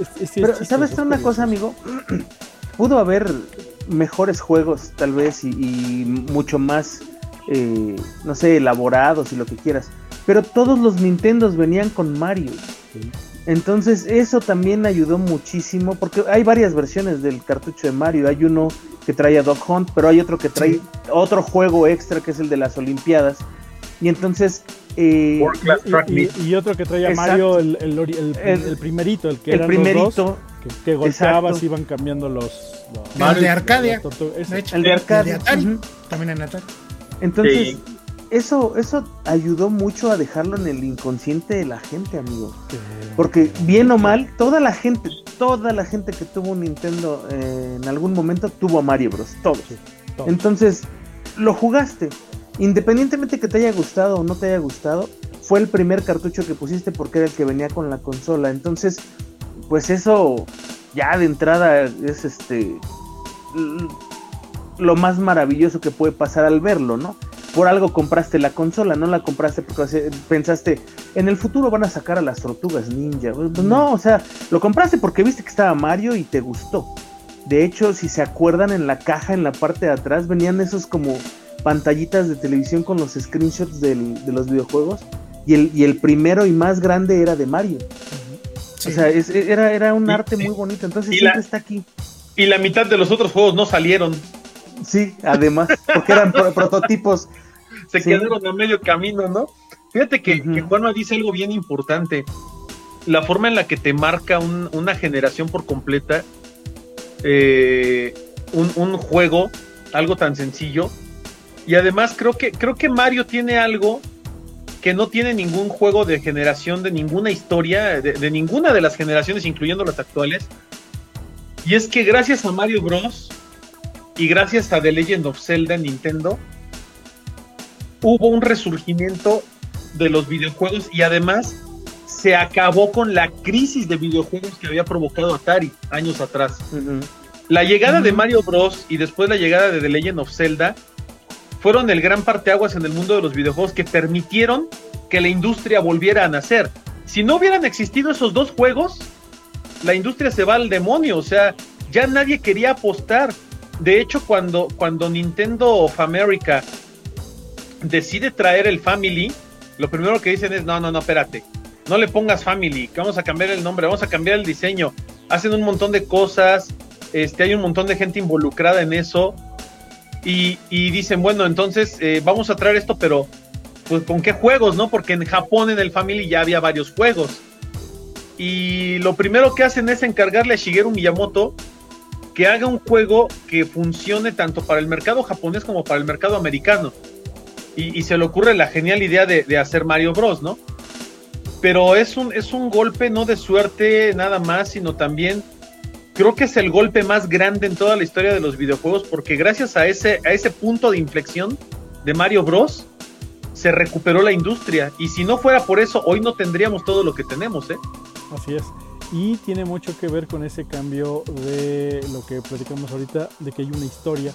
Es, es, Pero, es ¿sabes una cosa, amigo? Pudo haber mejores juegos, tal vez, y, y mucho más, eh, no sé, elaborados y lo que quieras. Pero todos los Nintendos venían con Mario. Sí. Entonces, eso también ayudó muchísimo, porque hay varias versiones del cartucho de Mario. Hay uno que trae a Dog Hunt, pero hay otro que trae sí. otro juego extra que es el de las Olimpiadas. Y entonces eh, y, y, y, otro que traía Mario, el, el, el, el, primerito, el que el eran primerito, los dos, que, que golpeabas iban cambiando los. los Mario, el de Arcadia. Los de hecho, el de Arcadia. De uh -huh. También en Atari. Entonces, sí. Eso, eso ayudó mucho a dejarlo en el inconsciente de la gente, amigo. Porque, bien o mal, toda la gente, toda la gente que tuvo un Nintendo eh, en algún momento tuvo a Mario Bros. Todos. Sí, todos. Entonces, lo jugaste independientemente que te haya gustado o no te haya gustado, fue el primer cartucho que pusiste porque era el que venía con la consola. Entonces, pues eso ya de entrada es este lo más maravilloso que puede pasar al verlo, ¿no? Por algo compraste la consola, no la compraste porque pensaste, en el futuro van a sacar a las tortugas ninja. Pues no, o sea, lo compraste porque viste que estaba Mario y te gustó. De hecho, si se acuerdan, en la caja, en la parte de atrás, venían esos como pantallitas de televisión con los screenshots del, de los videojuegos y el, y el, primero y más grande era de Mario. Sí. O sea, es, era, era un arte muy bonito, entonces siempre la, está aquí. Y la mitad de los otros juegos no salieron. Sí, además, porque eran pro prototipos. Se sí. quedaron a medio camino, ¿no? Fíjate que, uh -huh. que Juanma dice algo bien importante. La forma en la que te marca un, una generación por completa, eh, un, un juego, algo tan sencillo, y además creo que, creo que Mario tiene algo que no tiene ningún juego de generación, de ninguna historia, de, de, ninguna de las generaciones, incluyendo las actuales. Y es que gracias a Mario Bros. y gracias a The Legend of Zelda en Nintendo, hubo un resurgimiento de los videojuegos y además se acabó con la crisis de videojuegos que había provocado Atari años atrás. Uh -huh. La llegada uh -huh. de Mario Bros. y después la llegada de The Legend of Zelda fueron el gran parteaguas en el mundo de los videojuegos que permitieron que la industria volviera a nacer. Si no hubieran existido esos dos juegos, la industria se va al demonio, o sea, ya nadie quería apostar. De hecho, cuando, cuando Nintendo of America decide traer el Family, lo primero que dicen es, no, no, no, espérate, no le pongas Family, que vamos a cambiar el nombre, vamos a cambiar el diseño. Hacen un montón de cosas, este, hay un montón de gente involucrada en eso, y, dicen, bueno, entonces eh, vamos a traer esto, pero pues con qué juegos, ¿no? Porque en Japón en el Family ya había varios juegos. Y lo primero que hacen es encargarle a Shigeru Miyamoto que haga un juego que funcione tanto para el mercado japonés como para el mercado americano. Y, se le ocurre la genial idea de, de, hacer Mario Bros, ¿no? Pero es un, es un golpe no de suerte nada más, sino también creo que es el golpe más grande en toda la historia de los videojuegos porque gracias a ese, a ese punto de inflexión de Mario Bros se recuperó la industria y si no fuera por eso hoy no tendríamos todo lo que tenemos, ¿eh? Así es. Y tiene mucho que ver con ese cambio de lo que platicamos ahorita, de que hay una historia.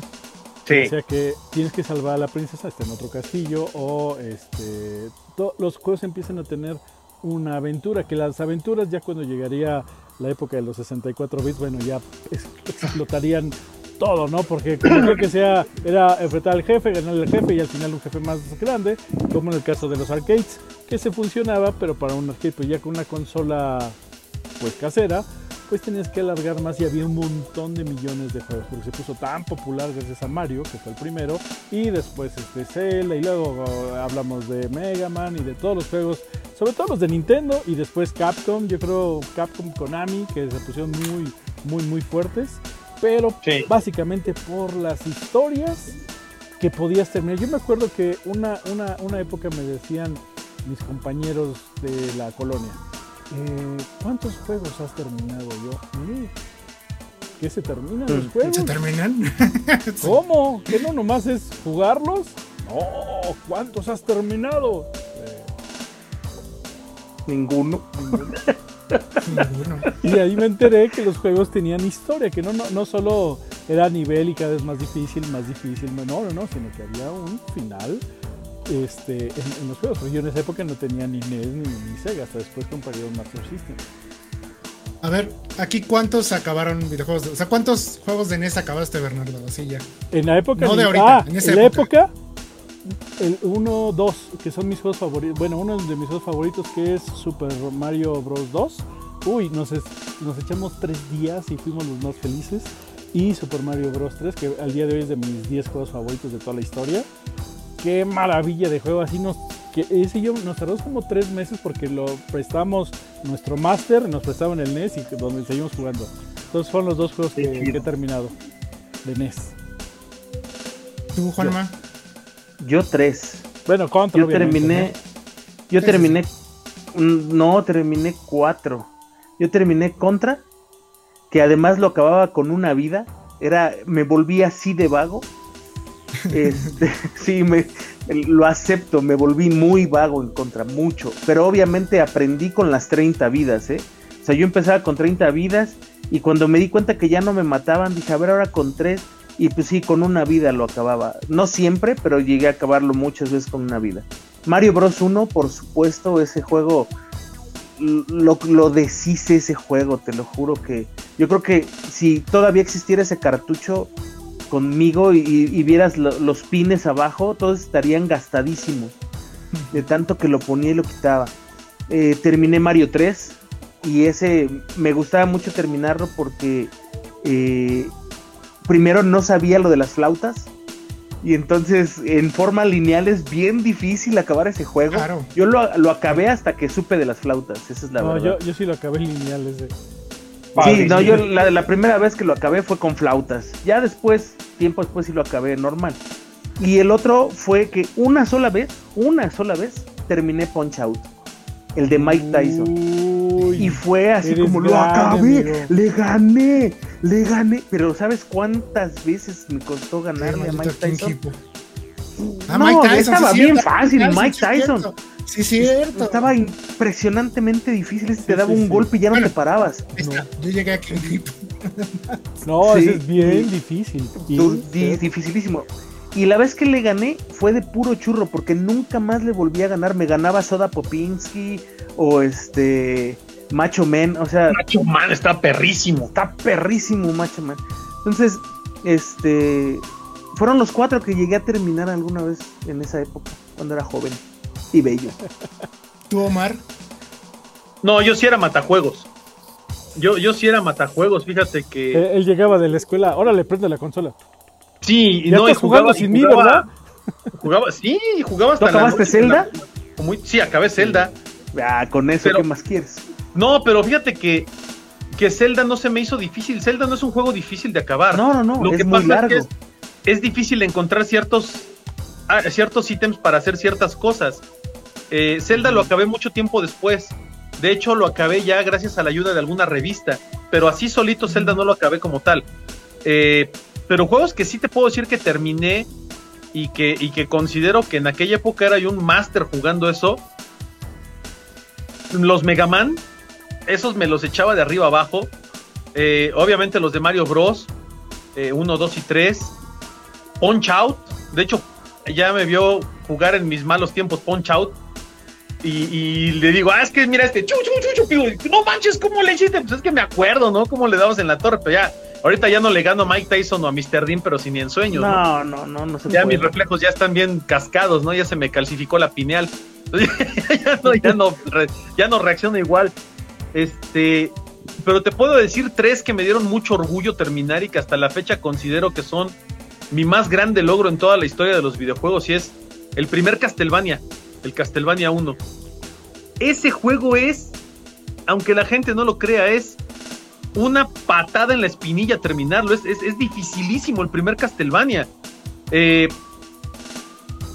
O sea que tienes que salvar a la princesa, está en otro castillo, o este, los juegos empiezan a tener una aventura, que las aventuras ya cuando llegaría la época de los 64 bits, bueno, ya explotarían todo, ¿no? Porque creo que sea, era enfrentar al jefe, ganar al jefe y al final un jefe más grande, como en el caso de los arcades, que se funcionaba, pero para un arcade, pues ya con una consola pues casera, pues tenías que alargar más y había un montón de millones de juegos, porque se puso tan popular gracias a Mario, que fue el primero, y después este Zelda, y luego uh, hablamos de Mega Man y de todos los juegos, sobre todo los de Nintendo, y después Capcom, yo creo Capcom Konami, que se pusieron muy, muy, muy fuertes, pero Sí. básicamente por las historias que podías terminar. Yo me acuerdo que una, una, una época me decían mis compañeros de la colonia, eh, ¿cuántos juegos has terminado yo? "Mm, ¿Qué se terminan los juegos? ¿Se terminan? ¿Cómo? ¿Que no nomás es jugarlos? No, ¿cuántos has terminado? Eh, Ninguno. Ninguno. Y ahí me enteré que los juegos tenían historia, que no, no, no solo era nivel y cada vez más difícil, más difícil, no, no, no, sino que había un final este, en, en los juegos. Porque yo en esa época no tenía ni NES ni, ni Sega, hasta después compraría un Master System. A ver, aquí cuántos acabaron videojuegos. de- o sea, ¿cuántos juegos de NES acabaste, Bernardo? Así ya. En la época. No de ahorita, ah, en esa en la época. época. El 1, 2, que son mis juegos favoritos. Bueno, uno de mis juegos favoritos que es Super Mario Bros. 2. Uy, nos, es- nos echamos tres días y fuimos los más felices. Y Super Mario Bros. 3, que al día de hoy es de mis 10 juegos favoritos de toda la historia. Qué maravilla de juego. Así nos. Que ese y yo nos tardamos como tres meses porque lo prestamos nuestro Master, nos prestaban el NES y donde seguimos jugando. Entonces fueron los dos juegos que, que he terminado de NES. ¿Tú, Juanma? Yo tres. Bueno, contra. Yo terminé. Yo terminé. No, terminé cuatro. Yo terminé contra. Que además lo acababa con una vida. Era. Me volví así de vago. Este, sí, me, lo acepto. Me volví muy vago en contra. Mucho. Pero obviamente aprendí con las 30 vidas, ¿eh? O sea, yo empezaba con 30 vidas. Y cuando me di cuenta que ya no me mataban, dije, a ver, ahora con tres. Y pues sí, con una vida lo acababa. No siempre, pero llegué a acabarlo muchas veces con una vida. Mario Bros 1, por supuesto, ese juego lo, lo ese juego, te lo juro que yo creo que si todavía existiera ese cartucho conmigo y, y vieras lo- los pines abajo, todos estarían gastadísimos de tanto que lo ponía y lo quitaba. Eh, terminé Mario 3 y ese me gustaba mucho terminarlo porque eh, primero no sabía lo de las flautas y entonces en forma lineal es bien difícil acabar ese juego. Claro. Yo lo, lo acabé hasta que supe de las flautas, esa es la No, verdad. yo, yo sí lo acabé lineal ese. Sí, no, yo la, la primera vez que lo acabé fue con flautas. Ya después, tiempo después sí lo acabé normal. Y el otro fue que una sola vez, una sola vez, terminé Punch Out. El de Mike Tyson. Uy, Y fue así como lo acabé, amigo. le gané, le gané. Pero ¿sabes cuántas veces me costó ganarle a Mike Tyson? Ah, No, Mike Tyson, estaba sí, bien cierto. fácil, Mike Tyson. cierto. Sí, cierto. Estaba impresionantemente difícil. ese te daba sí, un sí. golpe y ya no Bueno. te parabas. Está, Yo llegué a. No, es bien y- difícil. Y- di- dificilísimo. Y la vez que le gané fue de puro churro, porque nunca más le volví a ganar. Me ganaba Soda Popinski o este Macho Man. O sea, Macho Man está perrísimo. está perrísimo Macho Man. Entonces, este fueron los cuatro que llegué a terminar alguna vez en esa época, cuando era joven y bello. ¿Tú, Omar? No, yo sí era matajuegos. Yo, yo sí era matajuegos, fíjate que. Él llegaba de la escuela, órale, prende la consola. sí, y no, y estás jugando jugaba, sin y mí, jugaba- ¿verdad? Jugaba, sí, jugaba ¿Tú hasta la acabaste noche, Zelda? la- muy- sí, acabé Zelda. Ah, con eso, Pero- ¿qué más quieres? No, pero fíjate que, que Zelda no se me hizo difícil. Zelda no es un juego difícil de acabar. No, no, no, Lo es que muy pasa largo. es que es, es difícil encontrar ciertos, ah, ciertos ítems para hacer ciertas cosas. Eh, Zelda lo acabé mucho tiempo después. De hecho, lo acabé ya gracias a la ayuda de alguna revista. Pero así solito Zelda no lo acabé como tal. Eh, pero juegos que sí te puedo decir que terminé y que, y que considero que en aquella época era yo un máster jugando eso. Los Mega Man, esos me los echaba de arriba abajo. Eh, obviamente los de Mario Bros. 1, 2 y 3. Punch Out. De hecho, ya me vio jugar en mis malos tiempos Punch Out. Y, y le digo, ah, es que mira este, chu, chu, chu, chu", digo, no manches, ¿cómo le hiciste? Pues es que me acuerdo, ¿no? Cómo le damos en la torre, pero ya, ahorita ya no le gano a Mike Tyson o a Mr. Dean, pero sin ni en sueños, ¿no? No, no, no, no se Ya puede. mis reflejos ya están bien cascados, ¿no? Ya se me calcificó la pineal. Ya, no, ya, no, ya no reacciono igual. Este, pero te puedo decir tres que me dieron mucho orgullo terminar y que hasta la fecha considero que son mi más grande logro en toda la historia de los videojuegos y es el primer Castlevania, el Castlevania 1. Ese juego es, aunque la gente no lo crea, es una patada en la espinilla terminarlo. Es, es, es dificilísimo el primer Castlevania. Eh,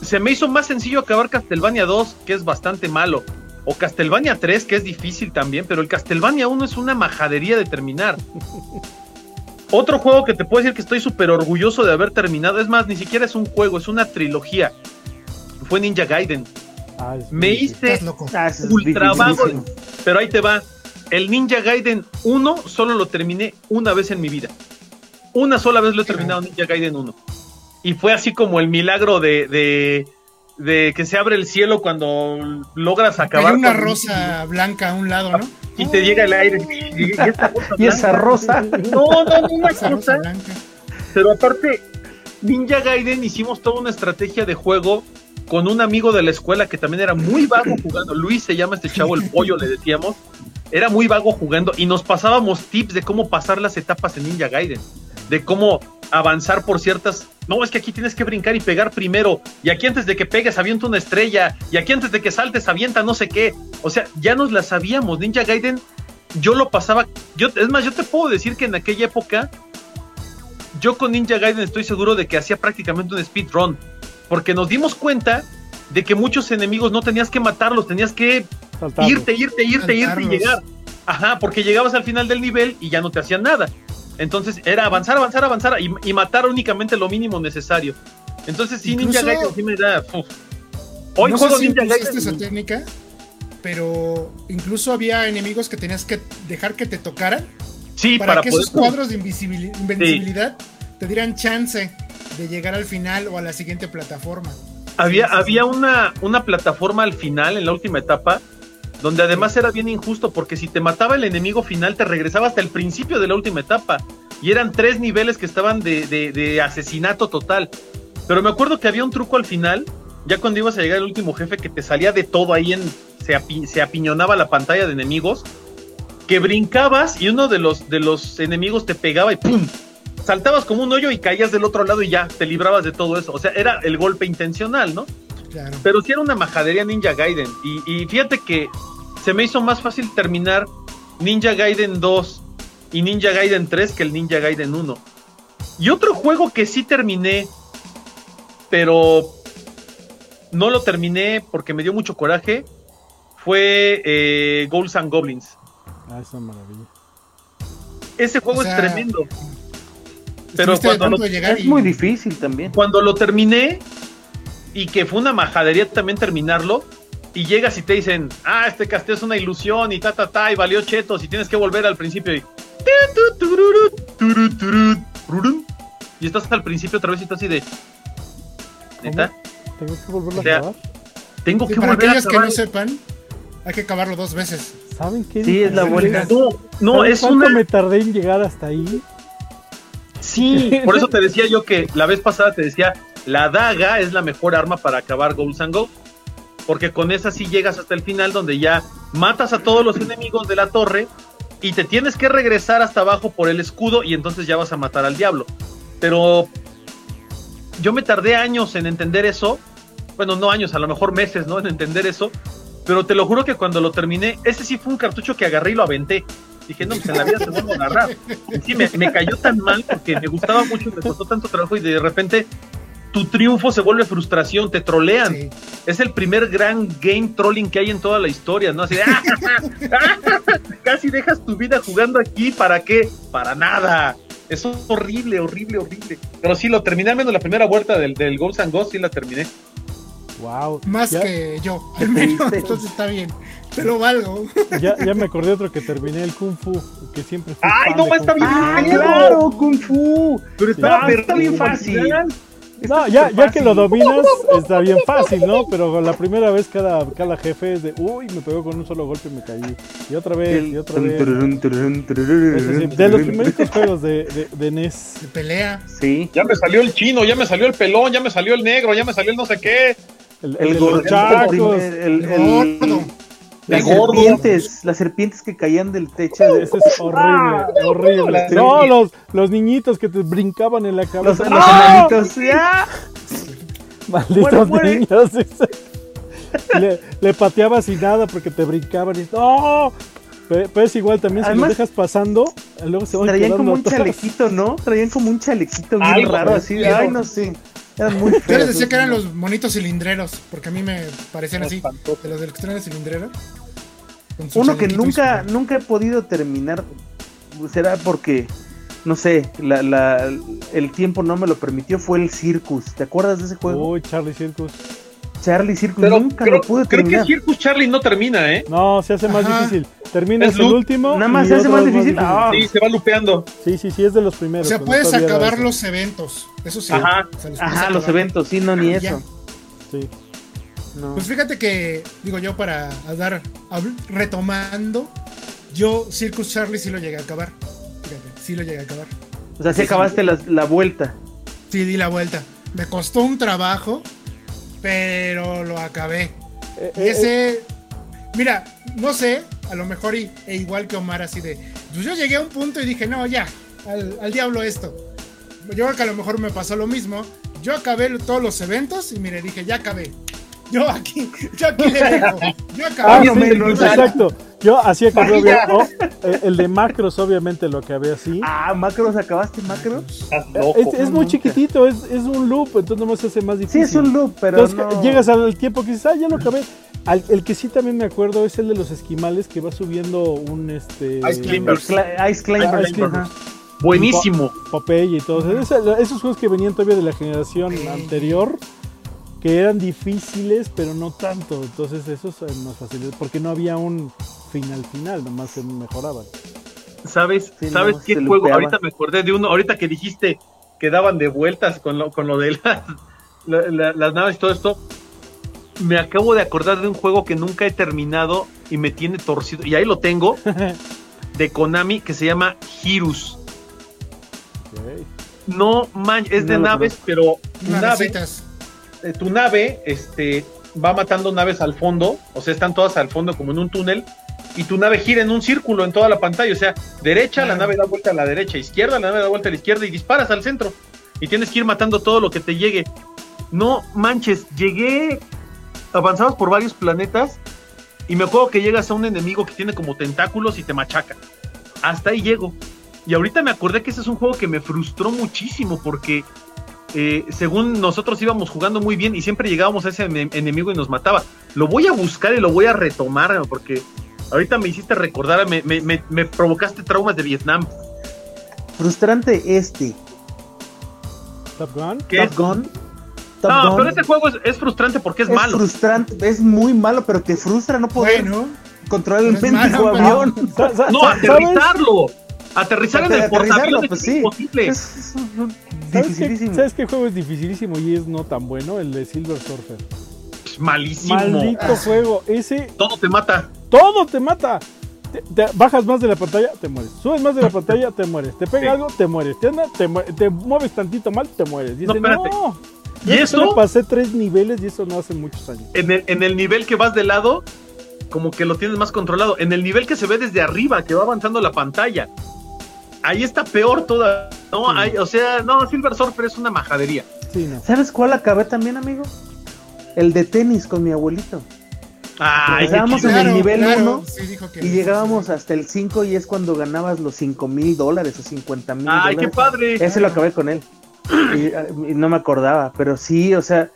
se me hizo más sencillo acabar Castlevania 2, que es bastante malo. O Castlevania 3, que es difícil también, pero el Castlevania 1 es una majadería de terminar. Otro juego que te puedo decir que estoy súper orgulloso de haber terminado, es más, ni siquiera es un juego, es una trilogía. Fue Ninja Gaiden. Ah, es Me hice ultra vago, pero ahí te va. El Ninja Gaiden 1 solo lo terminé una vez en mi vida. Una sola vez lo he terminado Ninja Gaiden 1. Y fue así como el milagro de, de, de que se abre el cielo cuando logras acabar. Hay una con- rosa blanca a un lado, ¿no? Y te llega el aire. Y, y esta cosa Y esa rosa. No, no, no, una cosa. Pero aparte, Ninja Gaiden hicimos toda una estrategia de juego con un amigo de la escuela que también era muy vago jugando. Luis se llama este chavo, el pollo le decíamos. Era muy vago jugando y nos pasábamos tips de cómo pasar las etapas en Ninja Gaiden. De cómo avanzar por ciertas. No, es que aquí tienes que brincar y pegar primero. Y aquí antes de que pegues avienta una estrella. Y aquí antes de que saltes avienta no sé qué. O sea, ya nos la sabíamos. Ninja Gaiden, yo lo pasaba. Yo, es más, yo te puedo decir que en aquella época yo con Ninja Gaiden estoy seguro de que hacía prácticamente un speedrun, porque nos dimos cuenta de que muchos enemigos no tenías que matarlos, tenías que irte, irte, irte, irte y llegar. Ajá, porque llegabas al final del nivel y ya no te hacían nada. Entonces era avanzar, avanzar, avanzar y, y matar únicamente lo mínimo necesario. Entonces sí, Ninja Gaiden sí me da... uf. Hoy no juego sé si Ninja impulsaste esa Gaiden. técnica, pero incluso había enemigos que tenías que dejar que te tocaran Sí, para, para, que poder... esos cuadros de invencibilidad te dieran chance de llegar al final o a la siguiente plataforma. Había, sí. había una, una plataforma al final, en la última etapa, donde además era bien injusto, porque si te mataba el enemigo final, te regresaba hasta el principio de la última etapa. Y eran tres niveles que estaban de, de- de asesinato total. Pero me acuerdo que había un truco al final, ya cuando ibas a llegar al último jefe, que te salía de todo ahí en. Se, api- se apiñonaba la pantalla de enemigos, que brincabas y uno de los, de los enemigos te pegaba y ¡pum! Saltabas como un hoyo y caías del otro lado y ya, te librabas de todo eso. O sea, era el golpe intencional, ¿no? Claro. Pero sí era una majadería Ninja Gaiden. Y, y fíjate que se me hizo más fácil terminar Ninja Gaiden 2 y Ninja Gaiden 3 que el Ninja Gaiden 1. Y otro juego que sí terminé, pero no lo terminé porque me dio mucho coraje, fue eh, Ghouls and Goblins. Ah, esa maravilla. Ese juego O sea, es tremendo. Pero cuando lo- Es y- muy difícil también. cuando lo terminé y que fue una majadería también terminarlo y llegas y te dicen, ah, este castillo es una ilusión y ta, ta, ta, y valió chetos y tienes que volver al principio y... Y estás al principio otra vez y estás así de... ¿Neta? ¿Tengo que volverlo O sea, a acabar? Tengo Sí, que para volver a aquellos que acabar. no sepan, hay que acabarlo dos veces. ¿Saben qué? Sí, es la vuelta. No, no, ¿Saben es una... me tardé en llegar hasta ahí? Sí, por eso te decía yo que la vez pasada te decía, la daga es la mejor arma para acabar Ghouls and Go. Porque con esa sí llegas hasta el final donde ya matas a todos los enemigos de la torre y te tienes que regresar hasta abajo por el escudo y entonces ya vas a matar al diablo. Pero yo me tardé años en entender eso. Bueno, no años, a lo mejor meses, ¿no? En entender eso. Pero te lo juro que cuando lo terminé, ese sí fue un cartucho que agarré y lo aventé. Dije, no, pues en la vida se vuelve a agarrar. Sí, me cayó tan mal porque me gustaba mucho, me costó tanto trabajo y de repente tu triunfo se vuelve frustración, te trolean. Sí. Es el primer gran game trolling que hay en toda la historia, ¿no? Así de, "Ah, casi dejas tu vida jugando aquí, ¿para qué? Para nada. Eso es horrible, horrible, horrible. Pero sí, lo terminé, al menos la primera vuelta del, del Ghosts and Ghosts, sí la terminé. Wow. Más ya, que yo, al menos. Entonces está bien. Te lo valgo. ya, ya me acordé otro que terminé el Kung Fu, que siempre ¡Ay, no, está bien! Ah, Pero- claro, Kung Fu. Pero estaba- pero está bien fácil. No, ya, ya que lo dominas, está bien fácil, ¿no? Pero la primera vez cada, cada jefe es de, uy, me pegó con un solo golpe y me caí. Y otra vez, y otra vez. De los primeritos juegos de, de, de NES. De pelea. Sí. Ya me salió el chino, ya me salió el pelón, ya me salió el negro, ya me salió el no sé qué. El, El Las gordo. serpientes, las serpientes que caían del techo. Ese es horrible, horrible. No, los, los niñitos que te brincaban en la Los, cabeza. los. ¡ah! Malditos niños. Le, le pateabas y nada porque te brincaban y ¡No! Pe- Pero es igual también si Además, lo dejas pasando, luego se van Traían como un atrás. chalequito, ¿no? Traían como un chalequito bien Algo raro, así. parecido. Ay, no sé. Eran muy Yo feos. les decía que eran los monitos cilindreros, porque a mí me parecían así, Espantoso. de los del que traen el cilindrero. Uno que y nunca, su- nunca he podido terminar. Será porque, no sé, la, la- el tiempo no me lo permitió. Fue el Circus. ¿Te acuerdas de ese juego? Uy, Charlie Circus. Charlie Circus. Pero nunca creo, lo pude creo que terminar. Circus Charlie no termina, ¿eh? No, se hace más Ajá. difícil. Terminas Es el último. Nada más se hace más difícil. Ah. Sí, se va lupeando. Sí, sí, sí, es de los O primeros. sea, pero puedes acabar los eventos. Eso sí. Ajá. o sea, los Ajá, los eventos, sí, no, ni Ya. eso. Sí. No. Pues fíjate que, digo yo, para dar, retomando, yo Circus Charlie sí lo llegué a acabar. Fíjate, sí lo llegué a acabar. O sea, si acabaste la, la vuelta. Sí, di la vuelta. Me costó un trabajo, pero lo acabé. Eh, Y eh, ese, mira, no sé, a lo mejor y, e igual que Omar, así de, pues yo llegué a un punto y dije, no, ya, al, al diablo esto. Yo creo que a lo mejor me pasó lo mismo. Yo acabé todos los eventos y mire, dije, ya acabé. Yo aquí, yo aquí le dejo. Yo Ah, acabé. Más o sí, menos. exacto. Yo así acabé. obvia- oh, eh, el de macros, obviamente, lo acabé así. Ah, macros, ¿acabaste macros? Loco. Es, es muy nunca. chiquitito, es, es un loop, entonces nomás se hace más Sí, difícil. es un loop, pero Entonces no. llegas al tiempo que dices, ah, ya lo acabé. Al- el que sí también me acuerdo es el de los esquimales que va subiendo un este Ice Climbers. Cla- Ice Climbers. Ice Climbers. ajá. Buenísimo. Popeye y todo. Esa- esos juegos que venían todavía de la generación anterior, que eran difíciles, pero no tanto. Entonces esos eran más fáciles, porque no había un final final, nomás se mejoraban. ¿Sabes, Sí, ¿sabes qué juego? lupeaba. Ahorita me acordé de uno, ahorita que dijiste que daban de vueltas con lo, con lo de las, la- la- las naves y todo esto. Me acabo de acordar de un juego que nunca he terminado y me tiene torcido. Y ahí lo tengo, de Konami, que se llama Hirus. No man, es de No naves, pero tu nave, Navecitas. eh, tu nave este, va matando naves al fondo, o sea, están todas al fondo como en un túnel, y tu nave gira en un círculo en toda la pantalla, o sea, derecha, la nave da vuelta a la derecha, izquierda, la nave da vuelta a la izquierda y disparas al centro, y tienes que ir matando todo lo que te llegue. No manches, llegué, avanzabas por varios planetas, y me acuerdo que llegas a un enemigo que tiene como tentáculos y te machaca. Hasta ahí llego. Y ahorita me acordé que ese es un juego que me frustró muchísimo porque eh, según nosotros íbamos jugando muy bien y siempre llegábamos a ese ene- enemigo y nos mataba. Lo voy a buscar y lo voy a retomar porque ahorita me hiciste recordar, me, me- me- me provocaste traumas de Vietnam. Frustrante este. Top Gun. ¿Qué Top? Gun. Top No, Gun. pero este juego es, es frustrante porque es, es malo. frustrante, es muy malo, pero te frustra no poder Bueno, controlar el mendigo avión. No, ¿sabes? Aterrizar en el portaaviones pues es sí. imposible. Es, es- es ¿Sabes qué, dificilísimo. ¿Sabes qué juego es dificilísimo y es no tan bueno? El de Silver Surfer. Malísimo. Maldito juego. Ese Todo te mata. todo te mata. Te, te bajas más de la pantalla, te mueres. Subes más de la pantalla, te mueres. Te pega Sí. algo, te mueres. Te, anda- te, mu- te mueves tantito mal, te mueres. Dice, No, espérate. no. ¿Y Yo eso? solo pasé tres niveles y eso no hace muchos años. en el, en el nivel que vas de lado, como que lo tienes más controlado. En el nivel que se ve desde arriba, que va avanzando la pantalla, ahí está peor toda. No, Sí. Hay- o sea, no, Silver Surfer es una majadería. Sí, no. ¿Sabes cuál acabé también, amigo? El de tenis con mi abuelito. Empezábamos chido. en el nivel claro, uno sí dijo que- Y llegábamos hasta el 5 y es cuando ganabas los 5 mil dólares o 50 mil Ay, qué dólares. padre. Ese lo acabé con él. Y, y no me acordaba, pero sí, o sea,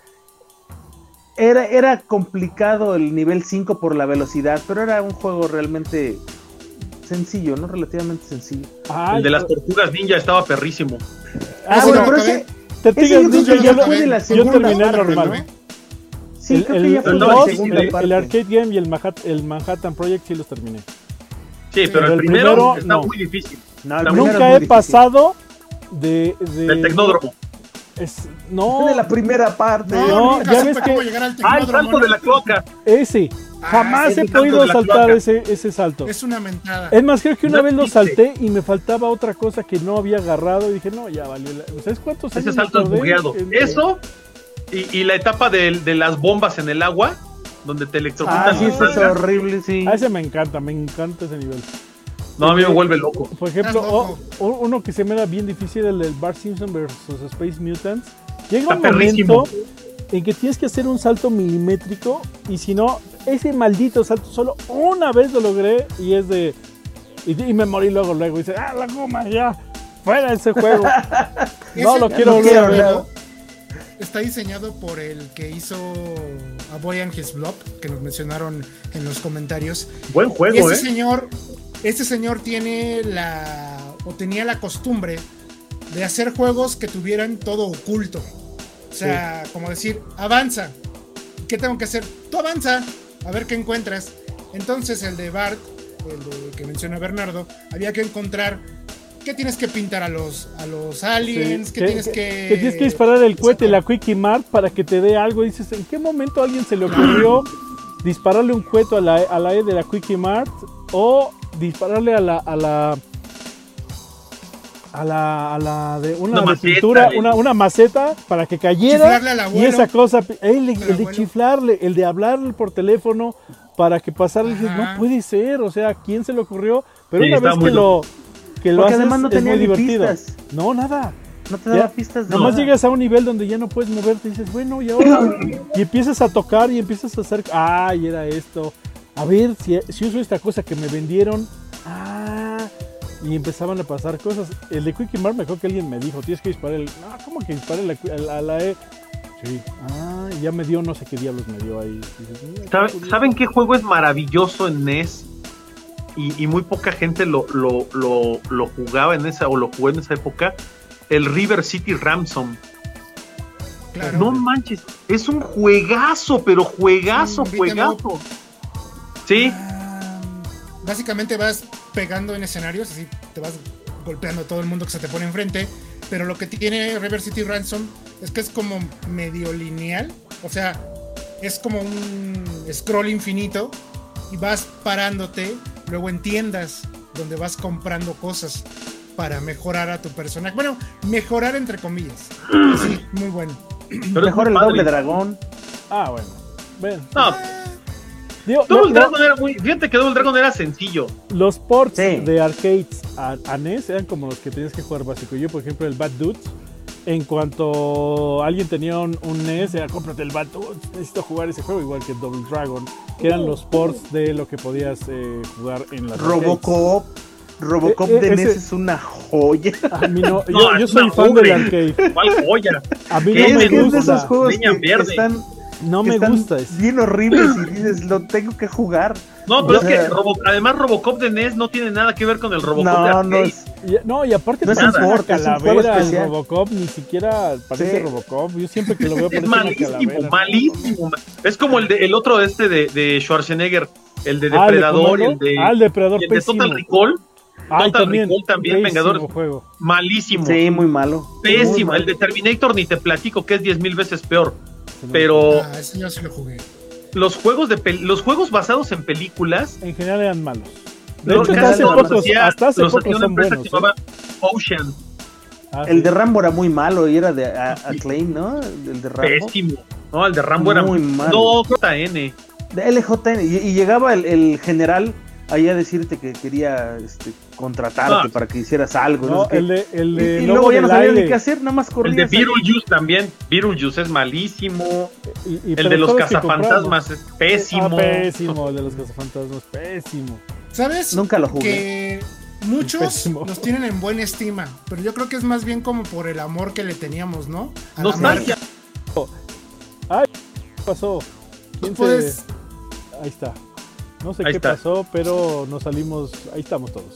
era, era complicado el nivel 5 por la velocidad, pero era un juego realmente sencillo, ¿no? Relativamente sencillo. Ay, El de las tortugas ninja estaba perrísimo. Ah, Ese bueno, pero ese, Tortugas ese yo creo Ninja que yo ya lo- fue de la yo segunda terminé parte, normal. ¿no? Sí, el, creo el- que ya el fue la dos, segunda el- parte. el Arcade Game y el Manhattan, el Manhattan Project sí los terminé. Sí, pero el el primero, primero, está no. muy difícil. No, el Nunca he difícil. pasado de, de- Del tecnódromo. Es, no, de la primera parte. No, ya ves que- Ah, el salto de la cloaca. ese. Jamás ese he podido saltar ese, ese salto. Es una mentada. Es más, creo que una No vez lo salté y me faltaba otra cosa que no había agarrado y dije, no, ya valió. la- ¿Sabes cuántos años Ese salto es bugueado. en- Eso y, y la etapa de, de las bombas en el agua donde te electrocutan. Ah, sí, eso es horrible, sí. A ese me encanta, me encanta ese nivel. No, a mí me vuelve loco. Por ejemplo, loco. uno que se me da bien difícil, el del Bart Simpson versus Space Mutants. Llega Está un perrísimo. momento en que tienes que hacer un salto milimétrico y si no, ese maldito salto solo una vez lo logré y es de... Y, y me morí luego, luego. Y dice, ah, la goma, ya, fuera de ese juego. no Ese- lo quiero no volver a quiero, ver. Está diseñado por el que hizo A Boy and His Blob, que nos mencionaron en los comentarios. Buen Y juego, ese ¿eh? señor, este señor tiene la o tenía la costumbre de hacer juegos que tuvieran todo oculto. O sea, como decir, avanza. ¿Qué tengo que hacer? Tú avanza, a ver qué encuentras. Entonces el de Bart, el de- que menciona Bernardo, había que encontrar qué tienes que pintar a los a los aliens, Sí, qué tienes que que tienes que disparar el cohete, la Quickie Mart, para que te dé algo. Dices, ¿en qué momento a alguien se le ocurrió dispararle un cohete a la, a la E de la Quickie Mart? O dispararle a la. A la a la, a la de una, Una de maceta, pintura, eh. una, una maceta para que cayera Chiflarle al y abuelo. esa cosa, el, de- Al el de abuelo. chiflarle, el de hablarle por teléfono para que pasara, y dices, no puede ser, o sea, ¿quién se le ocurrió? Pero Sí, una vez que lo, que lo Porque haces, no es muy divertido. pistas. No, nada. No te daba Ya, pistas de Nomás nada. llegas a un nivel donde ya no puedes moverte y dices, bueno, y ahora. y empiezas a tocar y empiezas a hacer. Ah, y era esto. A ver, si, si uso esta cosa que me vendieron. Ah. Y empezaban a pasar cosas. El de Quickie Mart me acuerdo que alguien me dijo, tienes que disparar el. No, ¿cómo que disparar la, a la, la E? Sí. Ah, y ya me dio no sé qué diablos me dio ahí. Y dices, "Mira, qué ¿Sabe- curioso". ¿Saben qué juego es maravilloso en NES? Y, y muy poca gente lo, lo, lo, lo jugaba en esa o lo jugó en esa época. El River City Ransom. Claro. No manches, es un juegazo, pero juegazo, Sí, un beat up. juegazo. Sí, básicamente vas pegando en escenarios, así te vas golpeando a todo el mundo que se te pone enfrente. Pero lo que tiene River City Ransom es que es como medio lineal. O sea, es como un scroll infinito y vas parándote luego en tiendas donde vas comprando cosas para mejorar a tu personaje. Bueno, mejorar entre comillas. Sí, muy bueno. pero Mejor el doble dragón. Ah, bueno. Ven. No, Digo, Double lo- lo- Dragon era muy. Fíjate que Double Dragon era sencillo. Los ports Sí. de arcades a, a NES eran como los que tenías que jugar básico. Yo, por ejemplo, el Bad Dudes. En cuanto alguien tenía un, un NES, era cómprate el Bad Dudes. Necesito jugar ese juego, igual que Double Dragon. Que eran los ports de lo que podías eh, jugar en arcades. Robocop. Robocop Eh, eh, de NES ese- es una joya. A mí no, No, yo, soy fan del arcade. ¿Cuál joya? A mí ¿Qué no es me que es de gusta. esos juegos que, que verde. están, No me están gusta ese. bien horribles y dices, lo tengo que jugar. No, pero es que Robo- además Robocop de NES no tiene nada que ver con el Robocop de No, arcade. no es. Y- No, y aparte No es un una es calavera el. Robocop, ni siquiera parece Sí. Robocop. Yo siempre que lo veo Es parece una malísimo, calavera. malísimo. Es como el, de, el otro este de, de Schwarzenegger, el de Ah, ¿el de Depredador, Comando? el de, Ah, el Depredador de pésimo. Total Recall, Ay, Total también, Recall también, juego. malísimo. Sí, muy malo. Muy Pésimo. malo. El de Terminator ni te platico que es 10 mil veces peor. Pero Ah, ese yo sí lo jugué. los juegos de pel- los juegos basados en películas, En general eran malos. De hecho, hasta hace pocos, hacía- hasta hace pocos una son empresa buenos. que ¿eh? se llamaba Ocean. Ah, El sí. de Rambo era muy malo y era de a- Acclaim, ¿no? El de Rambo. Pésimo. No, el de Rambo era Muy muy malo. No, JN. De LJN. Y, y llegaba el, el general ahí a decirte que quería este, contratarte para que hicieras algo. no el de, el y, de y Lobo luego ya no sabía ni qué hacer, nada más El corrías. de. Beetlejuice también. Beetlejuice es malísimo. Y- y- El de los cazafantasmas es pésimo. Ah, pésimo, el de los cazafantasmas, pésimo. ¿Sabes? Nunca lo jugué. Que muchos Pésimo. los tienen en buena estima, pero yo creo que es más bien como por el amor que le teníamos, ¿no? A la Nostalgia. ¿Qué pasó? ¿Quién se... Ahí está. No sé Ahí qué está. pasó, pero nos salimos... Ahí estamos todos.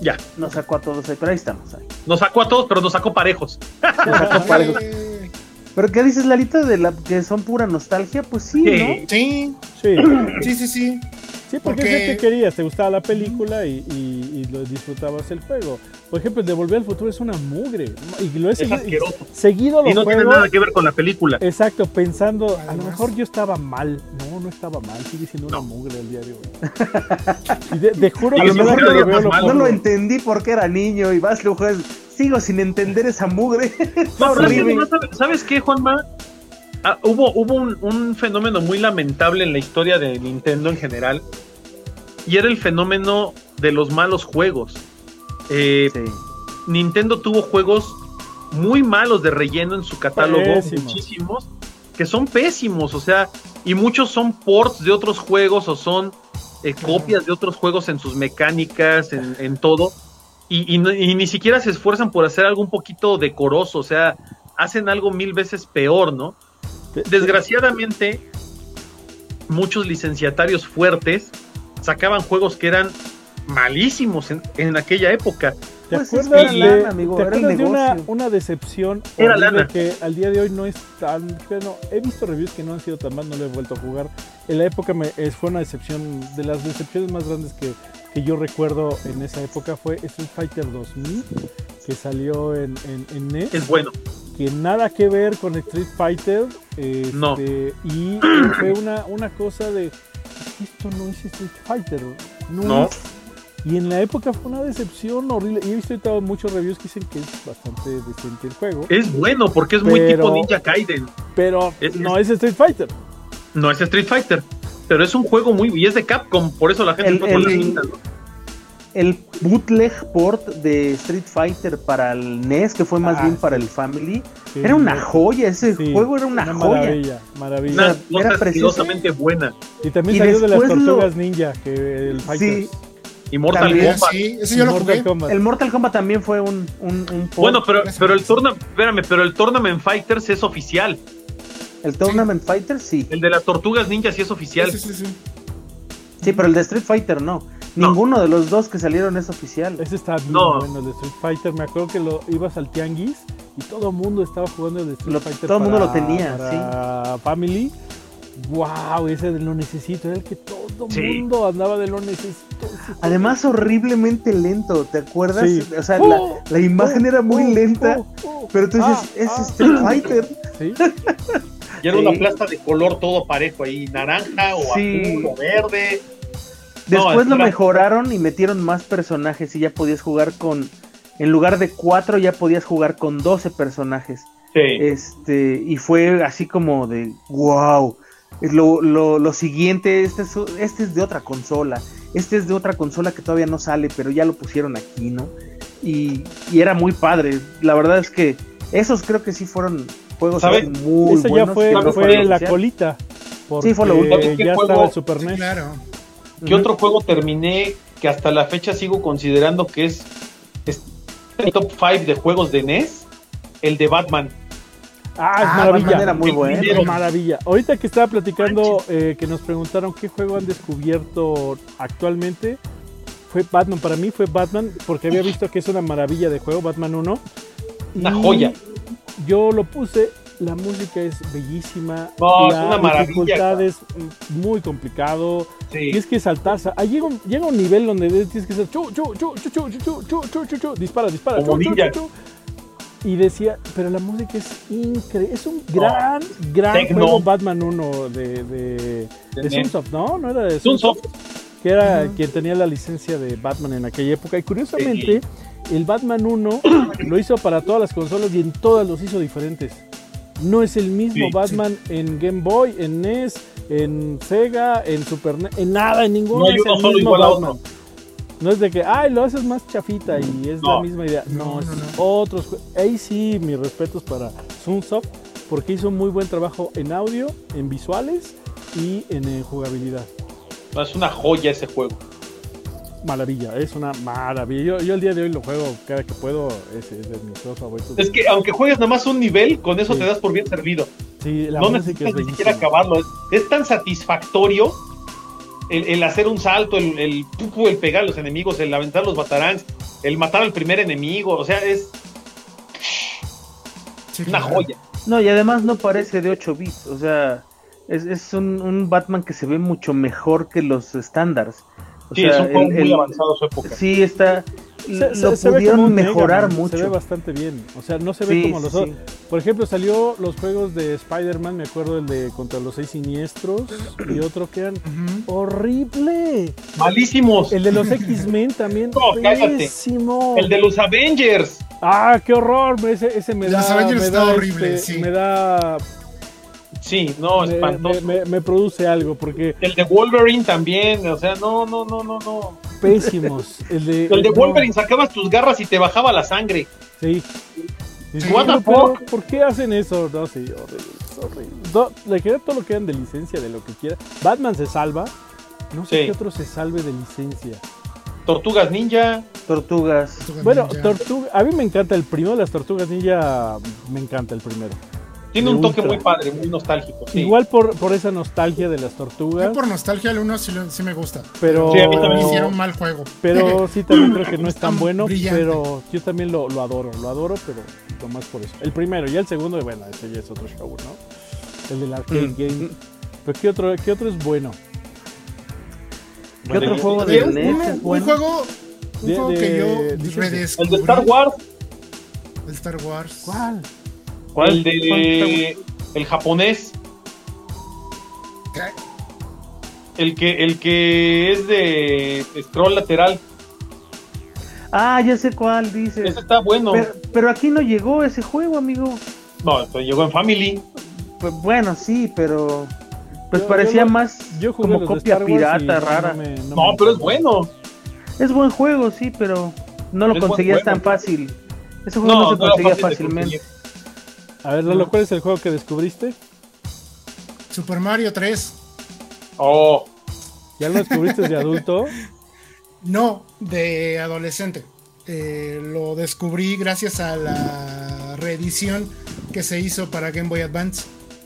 Ya. Nos sacó a todos ahí, pero ahí estamos. Ahí. Nos sacó a todos, pero nos sacó parejos. Nos sacó parejos. Pero ¿qué dices, Lalita, de la que son pura nostalgia? Pues sí, Sí. Sí, Sí, sí, sí, sí. Sí porque, Porque- es lo que querías, te gustaba la película y, y- y lo disfrutabas el juego. Por ejemplo, el de Volver al Futuro es una mugre. Y lo he Es seguido, asqueroso. seguido lo Y no tiene nada que ver con la película. Exacto, pensando, a lo mejor yo estaba mal. No, no estaba mal, sigue siendo una No. mugre el día de hoy. Y de, juro A que lo mejor lo veo lo. No lo entendí porque era niño y vas, lo juegas. Sigo sin entender esa mugre. No, es que horrible. además, ¿sabes- ¿sabes qué, Juanma? ah, hubo, hubo un, un fenómeno muy lamentable en la historia de Nintendo en general. Y era el fenómeno de los malos juegos. Eh, Sí. Nintendo tuvo juegos muy malos de relleno en su catálogo, Pésimos. muchísimos, que son pésimos, o sea, y muchos son ports de otros juegos o son eh, copias de otros juegos en sus mecánicas, en, en todo, y, y ni siquiera se esfuerzan por hacer algo un poquito decoroso, o sea, hacen algo mil veces peor, ¿no? Te- Desgraciadamente, muchos licenciatarios fuertes sacaban juegos que eran malísimos en, en aquella época. ¿Te Pues es acuerdas, que de, lana, amigo, ¿te acuerdas de una, una decepción Era lana. que al día de hoy no es tan bueno, he visto reviews que no han sido tan mal, no lo he vuelto a jugar. En la época me, es- fue una decepción, de las decepciones más grandes que, que yo recuerdo en esa época fue Street Fighter 2000, que salió en, en, en NES, Es bueno. que nada que ver con Street Fighter. este, No. Y fue una, una cosa de, esto no es Street Fighter, no, No. es y en la época fue una decepción horrible. Y he visto ahorita muchos reviews que dicen que es bastante decente el juego. Es bueno porque es muy tipo Ninja Gaiden. Pero es- no es Street Fighter. No es Street Fighter, pero es un juego muy. Y es de Capcom, por eso la gente El- fue con la el- cinta, ¿no? El bootleg port de Street Fighter para el NES, que fue más Ah, bien sí. para el Family, Sí, era una sí, joya. Ese sí, juego era una, joya. maravilla, maravilla. Una era cosa precioso. asquerosamente buena. Y también y salió de las lo- tortugas ninja, que el Fighters. Sí, Y Mortal También, Kombat. Sí, ese yo lo Mortal jugué. Kombat. el Mortal Kombat también fue un, un, un port. Bueno, pero, pero el Tournament, espérame, pero el Tournament Fighters es oficial. el Tournament Fighter sí. El de las tortugas ninja sí es oficial. Sí, sí, sí. Sí, pero el de Street Fighter no. No. Ninguno de los dos que salieron es oficial. Ese está bien No. bueno, el de Street Fighter. Me acuerdo que lo ibas al Tianguis y todo el mundo estaba jugando el de Street Lo- Fighter. todo el mundo para- lo tenía, para Family. Wow, ese de lo necesito. Era el que todo el Sí. mundo andaba de lo necesito. Además, horriblemente lento, ¿te acuerdas? Sí. O sea, Oh, la, la imagen oh, era muy oh, lenta, oh, oh. pero tú dices, Ah, es ah, Street Fighter. Sí. Y era Sí. una plasta de color todo parejo ahí, naranja o Sí. azul o verde. Después No, lo mejoraron y metieron más personajes y ya podías jugar con, en lugar de cuatro, ya podías jugar con 12 personajes. Sí. Este, y fue así como de, wow. Lo, lo, lo siguiente, este es, este es de otra consola. Este es de otra consola que todavía no sale, pero ya lo pusieron aquí, ¿no? Y, y era muy padre. La verdad es que esos creo que sí fueron juegos ¿Sabe? muy Ese ya buenos. fue, fue la colita. Porque Sí, fue lo último. ¿Qué ya juego? estaba el Super Sí, NES. claro. ¿Qué otro juego terminé que hasta la fecha sigo considerando que es, es el top 5 de juegos de NES? El de Batman. Ah, es Ah, maravilla. Batman era muy bueno. Es maravilla. Ahorita que estaba platicando, eh, que nos preguntaron qué juego han descubierto actualmente, fue Batman. Para mí fue Batman, porque había visto que es una maravilla de juego, Batman 1. Una Y joya. Yo lo puse, la música es bellísima. No, es la una maravilla, dificultad es mm, muy complicado. Sí. Tienes que saltar. sa- Ahí llega un, llega un nivel donde tienes que hacer chu, chu, chu, chu, chu, chu, chu, chu, chu, chu, dispara, dispara. Como chu, ninja. chu, chu. Y decía, pero la música es increíble. Es un gran, gran Tecno. juego Batman 1 de, de, De. Sunsoft, ¿no? No era de Sunsoft. que era quien tenía la licencia de Batman en aquella época. Y curiosamente, el Batman 1 lo hizo para todas las consolas y en todas los hizo diferentes. No es el mismo Sí, Batman en Game Boy, en NES, en Sega, en Super NES, en nada, en ninguno No es el solo mismo Batman. otro. No es de que, ay, lo haces más chafita y es No. la misma idea. No, No, es no, no. otros. Ahí sí, mis respetos para Sunsoft, porque hizo un muy buen trabajo en audio, en visuales y en eh, jugabilidad. Es una joya ese juego. Maravilla, es una maravilla. Yo, yo el día de hoy lo juego cada que puedo, es, es de mis juegos favoritos. Es que aunque juegues nada más un nivel, con eso Sí. te das por bien servido. sí, la no necesitas es ni siquiera acabarlo. Es, es tan satisfactorio el, el hacer un salto, el, el, el pegar a los enemigos, el aventar los batarangs, el matar al primer enemigo. O sea, es Sí, una claro. joya. No, y además no parece de 8 bits, o sea, es, es un, un Batman que se ve mucho mejor que los estándares. O Sí, sea, es un juego el- muy el- avanzado su época. Sí, está. Se- lo se pudieron mejorar Mega mucho. Se ve bastante bien. O sea, no se ve Sí, como los sí, otros. Por ejemplo, salió los juegos de Spider-Man, me acuerdo el de Contra los Seis Siniestros y otro que eran horrible. Malísimos. El de los X-Men también. No, pésimo. El de los Avengers. Ah, qué horror. Ese, ese me da. los Avengers me está da, horrible, este, sí. Me da. Sí, no, me, espantoso. me- me- me produce algo porque El de Wolverine también, o sea, no, no, no, no, no. pésimos. El de, El de no, Wolverine sacabas tus garras y te bajaba la sangre. Sí. ¿Por qué hacen eso? No, sí, horrible. es horrible. No, le queda todo lo que dan de licencia, de lo que quiera. Batman se salva. No sé Sí. qué otro se salve de licencia. Tortugas Ninja. Tortugas. Bueno, Ninja. Tortuga, a mí me encanta el primero, las Tortugas Ninja, me encanta el primero. Tiene un toque muy padre, muy nostálgico. Sí. Igual por, por esa nostalgia de las Yo tortugas, por nostalgia el 1 sí, me gusta. pero, Sí, a mí también Me hicieron mal juego. pero sí también creo que no es tan bueno, brillante. pero yo también lo, lo adoro, lo adoro, pero más por eso. El primero y el segundo, bueno, ese ya es otro show, ¿no? El del arcade Mm. game. Pero ¿qué otro, qué otro es bueno? ¿Qué otro juego de Un, es bueno? juego, un De- juego de- que yo redescubrí. El de Star Wars, El Star Wars. ¿Cuál? ¿Cuál? el de el japonés, ¿Qué? el que el que es de scroll lateral. Ah, ya sé cuál dice. Ese está bueno. Pero, pero aquí no llegó ese juego, amigo. No, pero llegó en Family. Pues bueno, sí, pero pues Yo- parecía yo lo- más Yo como copia pirata no rara. me- no No, me pero es bueno. Es buen juego, sí, pero no lo conseguías tan fácil. Ese juego no, No, se conseguía fácil fácilmente. A ver, Lalo, ¿cuál es el juego que descubriste? Super Mario 3. Oh, ¿Ya lo descubriste de adulto? No, de adolescente. Eh, lo descubrí gracias a la reedición que se hizo para Game Boy Advance.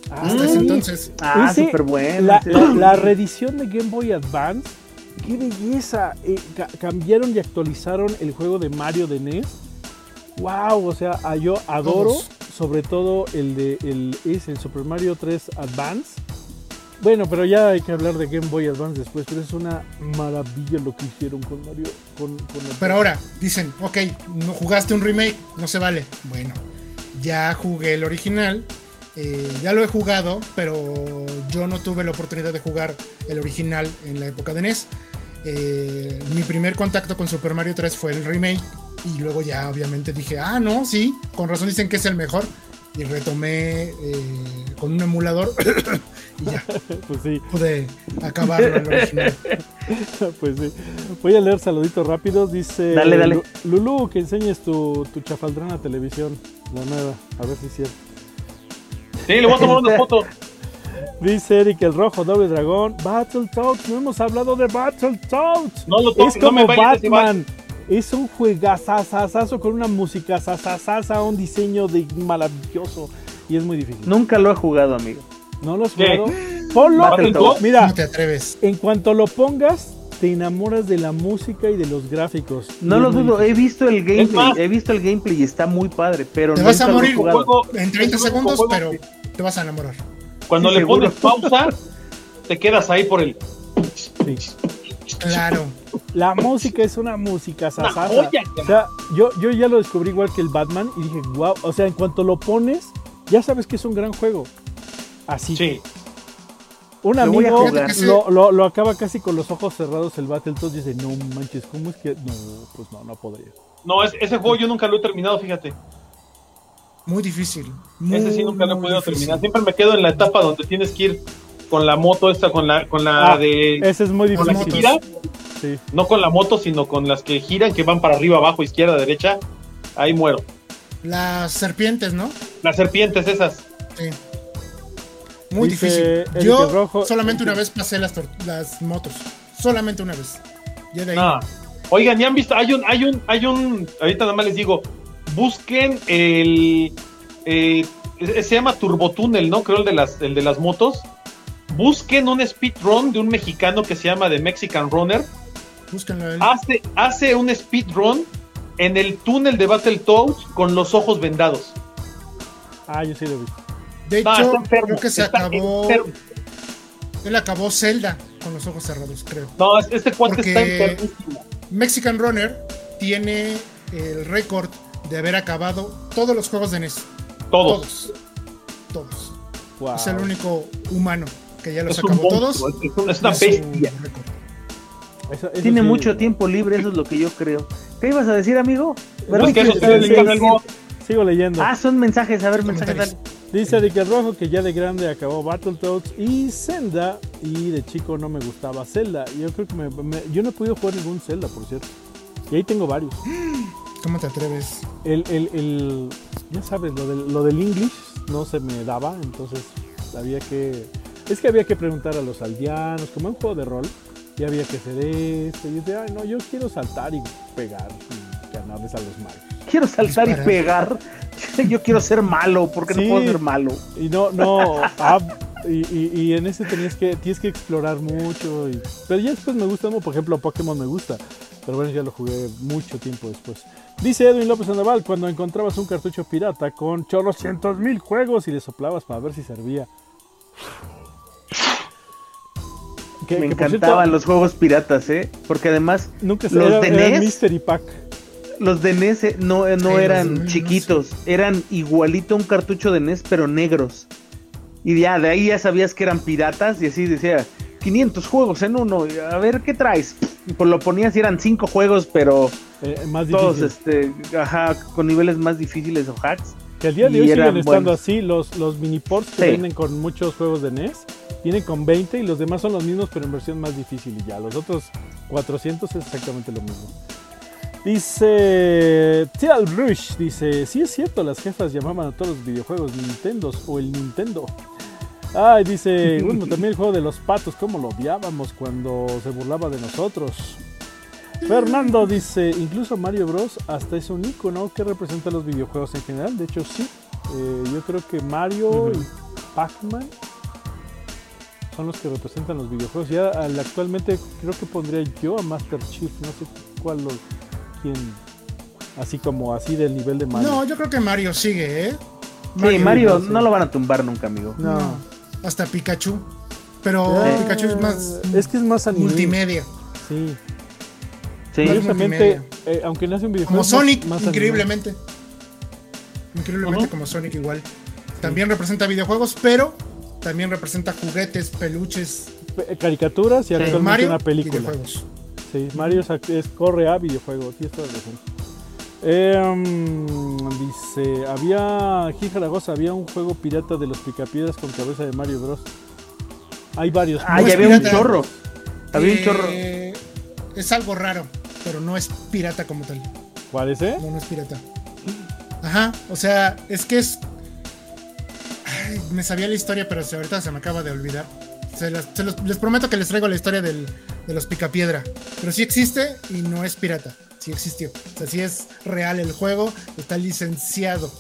Hasta ese entonces. Ah, Ese- súper bueno. La, sí. la- la reedición de Game Boy Advance, qué belleza. Eh, ca- cambiaron y actualizaron el juego de Mario de NES. Wow, o sea, ah, yo adoro Todos. sobre todo el de el, es el Super Mario 3 Advance. Bueno, pero ya hay que hablar de Game Boy Advance después, pero es una maravilla lo que hicieron con Mario. Con, con el- Pero ahora dicen, ok, no jugaste un remake, no se vale. Bueno, ya jugué el original, eh, ya lo he jugado, pero yo no tuve la oportunidad de jugar el original en la época de NES. Eh, mi primer contacto con Super Mario 3 fue el remake y luego ya obviamente dije, ah, no, sí, con razón dicen que es el mejor. Y retomé eh, con un emulador y ya Pues sí, pude acabarlo original. pues sí. Voy a leer saluditos rápidos. Dice Dale, dale. Lu- Lulú que enseñes tu, tu chafaldrana televisión, la nueva, a ver si es cierto. sí, le voy a tomar una foto. Dice Eric el Rojo, Doble Dragón, Battletoads, no hemos hablado de Battletoads. No lo toques, Es no me. Batman. Es un juegazazazazo con una música sasasaza, un diseño de maravilloso y es muy difícil. Nunca lo he jugado, amigo. ¿No lo has ¿Qué? jugado? Ponlo. Mira, ¿Cómo te atreves? en cuanto lo pongas, te enamoras de la música y de los gráficos. No lo dudo, he visto el gameplay, más- he visto el gameplay y está muy padre, pero Te no vas a morir, jugado. Juego- En 30 es un segundos, pero que te vas a enamorar. Cuando Sí, le seguro. pones pausa, te quedas ahí por el. Sí. Claro. La música es una música joya, O sea, yo, yo ya lo descubrí igual que el Batman y dije, wow, o sea, en cuanto lo pones, ya sabes que es un gran juego. Así. Sí. Un Lo amigo lo, lo- lo acaba casi con los ojos cerrados el Battletoads y dice, no manches, ¿cómo es que...? No, pues no, no podría. No, es- ese juego yo nunca lo he terminado, fíjate. Muy difícil. Ese sí nunca lo he podido difícil. terminar. Siempre me quedo en la etapa donde tienes que ir con la moto esta, con la, con la Ah, de. Ese es muy Con con la Sí. No con la moto, sino con las que giran, que van para arriba, abajo, izquierda, derecha. Ahí muero. Las serpientes, ¿no? Las serpientes esas. Sí. Muy Dice difícil. Yo Rojo- solamente una vez pasé las, las motos. Solamente una vez. Ya de ahí. No. Oigan, ya han visto, hay un, hay un, hay un, ahorita nada más les digo, busquen el, eh, se llama Turbotúnel, ¿no? Creo el de las, el de las motos. Busquen un speedrun de un mexicano que se llama The Mexican Runner. Búsquenlo a él. Hace, hace un speedrun en el túnel de Battletoads con los ojos vendados. Ah, yo sí lo vi. de No, hecho, creo que se está acabó. enfermo. Él acabó Zelda con los ojos cerrados, creo. No, este cuate Porque- está enfermísimo. Mexican Runner tiene el récord de haber acabado todos los juegos de NES. Todos. Todos. Todos. Wow. Es el único humano que ya los Es un acabó todos. monstruo, es, un- es una bestia. récord. Eso- eso Tiene sí, mucho no. tiempo libre, eso es lo que yo creo. ¿Qué ibas a decir, amigo? Pues que algo. Sigo leyendo. Ah, son mensajes, a ver, mensajes, dale. Dice que Rojo que ya de grande acabó Battletoads y Zelda y de chico no me gustaba Zelda. Yo creo que me, me- yo no he podido jugar ningún Zelda, por cierto. Y ahí tengo varios. ¿Cómo te atreves? El, el, el- ya sabes, lo del, lo del English no se me daba, entonces había que... Es que había que preguntar a los aldeanos, como en un juego de rol, y había que hacer esto. Y yo decía, ay no, yo quiero saltar y pegar y ganarles a los magos. Quiero saltar y pegar. Yo quiero ser malo, porque Sí. no puedo ser malo. Y no, no, ah, y, y- y en ese tenías que, tienes que explorar mucho. y- pero ya después me gusta, ¿no? por ejemplo, Pokémon me gusta. Pero bueno, ya lo jugué mucho tiempo después. Dice Edwin López Sandoval, cuando encontrabas un cartucho pirata con chorros cientos mil juegos y le soplabas para ver si servía. Que- Me que, encantaban cierto, los juegos piratas, ¿eh? Porque además Nunca los era, de era NES. Mystery Pack. los de NES eh, no, eh, no eran chiquitos, eran igualito a un cartucho de NES, pero negros. Y ya, de ahí ya sabías que eran piratas y así decía, 500 juegos en uno, a ver, ¿qué traes? Y pues lo ponías y eran 5 juegos, pero eh, más todos este, ajá, con niveles más difíciles o hacks. Que al día de y hoy siguen estando buenos. así. Los, los mini ports que Sí. vienen con muchos juegos de NES vienen con 20 y los demás son los mismos, pero en versión más difícil. Y ya, los otros 400 es exactamente lo mismo. Dice Teal Rush, dice, sí es cierto, las jefas llamaban a todos los videojuegos Nintendo o el Nintendo. Ay, dice, bueno, también el juego de los patos, cómo lo odiábamos cuando se burlaba de nosotros. Fernando dice, incluso Mario Bros. hasta es un icono que representa los videojuegos en general. De hecho, sí. Eh, yo creo que Mario y Pac-Man son los que representan los videojuegos. Ya al- actualmente creo que pondría yo a Master Chief. No sé cuál lo, quién. Así como así del nivel de Mario. No, yo creo que Mario sigue, ¿eh? Sí, Mario no lo van a tumbar nunca, amigo. No. No. Hasta Pikachu. Pero Ah, Pikachu es más Es que es más anime. multimedia. Sí. Sí. Curiosamente, eh, aunque no hace un videojuego. Como más- Sonic, más increíblemente. Increíblemente como Sonic igual. También representa videojuegos, pero también representa juguetes, peluches. Pe- Caricaturas y actualmente Mario, una película. videojuegos. Sí, Mario es, corre a videojuego, toda la razón. Em, dice, había, aquí en Zaragoza había un juego pirata de los picapiedras con cabeza de Mario Bros. Hay varios. Ah, No ya había un chorro. Había un chorro. Eh, Es algo raro, pero no es pirata como tal. ¿Cuál es, eh? No, no es pirata. Ajá, o sea, es que es. Ay, me sabía la historia, pero ahorita se me acaba de olvidar. Se las- se los- les prometo que les traigo la historia del- de los Picapiedra. Pero sí existe y no es pirata. Sí existió. O sea, sí es real el juego, está licenciado.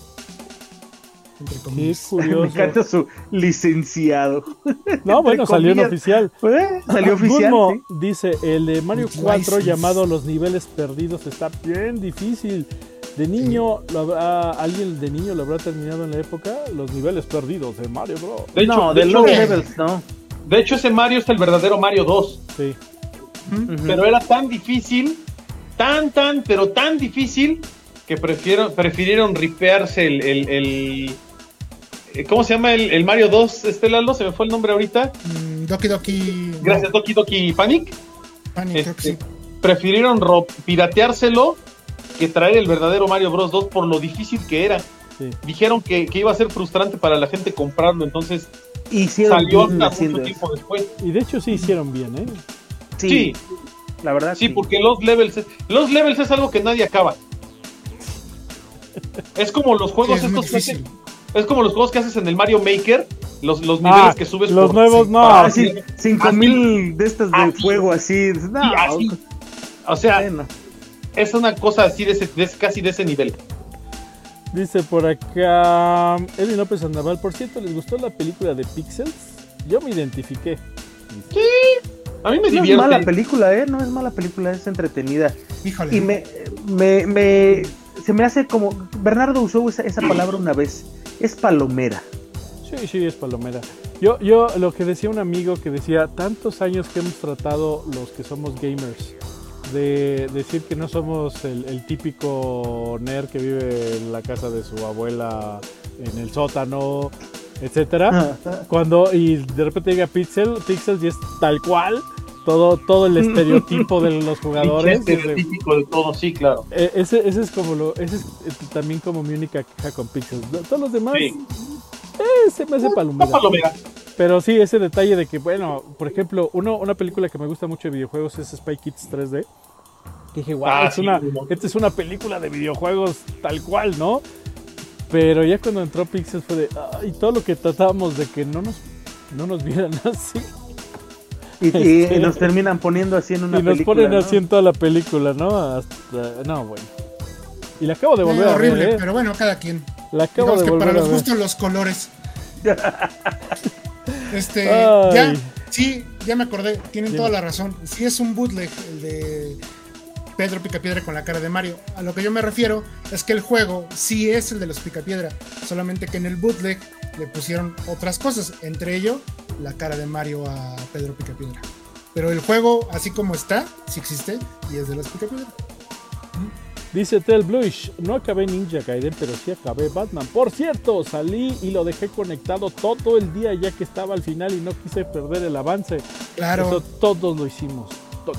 Entre Qué comillas. Me curioso. encanta su licenciado. No, bueno, salió en oficial. Eh, Salió oficial. Sí. dice, el de Mario With 4 license. llamado Los Niveles Perdidos está bien difícil. De niño, lo habrá- alguien de niño lo habrá terminado en la época, Los Niveles Perdidos de Mario Bros. De hecho, no, de de hecho- levels, no. De hecho, ese Mario es el verdadero Mario 2. Sí. Pero era tan difícil, tan, tan, pero tan difícil, que prefirieron, prefirieron ripearse el, el, el- eh, ¿Cómo se llama el, el Mario 2, este Lalo? Se me fue el nombre ahorita. Mm, Doki Doki. Gracias, Doki Doki Panic. Panic, sí. Este, prefirieron ro- pirateárselo que traer el verdadero Mario Bros 2 por lo difícil que era. Sí. Dijeron que, que iba a ser frustrante para la gente comprarlo, entonces Hicieron salió bien hasta mucho tiempo después. Y de hecho sí hicieron bien, ¿eh? Sí, Sí, la verdad. sí, porque los levels, los levels es algo que nadie acaba. Es como los Sí, juegos estos que hacen- difícil. es como los juegos que haces en el Mario Maker, los, los niveles Ah, que subes los por- nuevos sí, no. Ah, sí, cinco Así. mil de estas de Así. fuego así. No, Sí, así. O sea, bueno. Es una cosa así de, ese, de casi de ese nivel. Dice por acá Edwin López Sandoval, por cierto, ¿les gustó la película de Pixels? Yo me identifiqué. A mí me No es divierte. mala película, ¿eh? No es mala película, es entretenida. Híjole. Y me, me, me- se me hace como, Bernardo usó esa, esa palabra una vez, es palomera. Sí, sí, es palomera. Yo, yo, lo que decía un amigo que decía, tantos años que hemos tratado los que somos gamers, de decir que no somos el, el típico nerd que vive en la casa de su abuela, en el sótano, etcétera. Cuando, y de repente llega Pixel, Pixel y es tal cual, todo, todo el estereotipo de los jugadores. Desde- estereotípico de todo, sí, claro. eh, ese, ese es como lo, ese es eh, también como mi única queja con Pixel. Todos los demás, Sí. eh, se me hace palomera. Pero sí, ese detalle de que, bueno, por ejemplo, uno, una película que me gusta mucho de videojuegos es Spy Kids 3D. Que dije, wow, Ah, es sí, una, como- esta es una película de videojuegos tal cual, ¿no? Pero ya cuando entró Pixels fue de, y todo lo que tratábamos de que no nos, no nos vieran así. Y, y- Este- y nos terminan poniendo así en una y nos película. ponen ¿no? así en toda la película, ¿no? Hasta, no, bueno. Y la acabo de volver a horrible, ver, ¿eh? pero bueno, cada quien. La acabo Digamos de que volver para a los ver. gustos los colores. Este, Ay. ya, sí, ya me acordé, tienen toda la razón. Sí es un bootleg el de Pedro Picapiedra con la cara de Mario. A lo que yo me refiero es que el juego sí es el de los Picapiedra, solamente que en el bootleg le pusieron otras cosas, entre ello la cara de Mario a Pedro Picapiedra. Pero el juego, así como está, sí existe y es de los Picapiedra. Dice Tel Bluish, no acabé Ninja Gaiden, pero sí acabé Batman. Por cierto, salí y lo dejé conectado todo el día ya que estaba al final y no quise perder el avance. Claro. Eso todos lo hicimos, todos.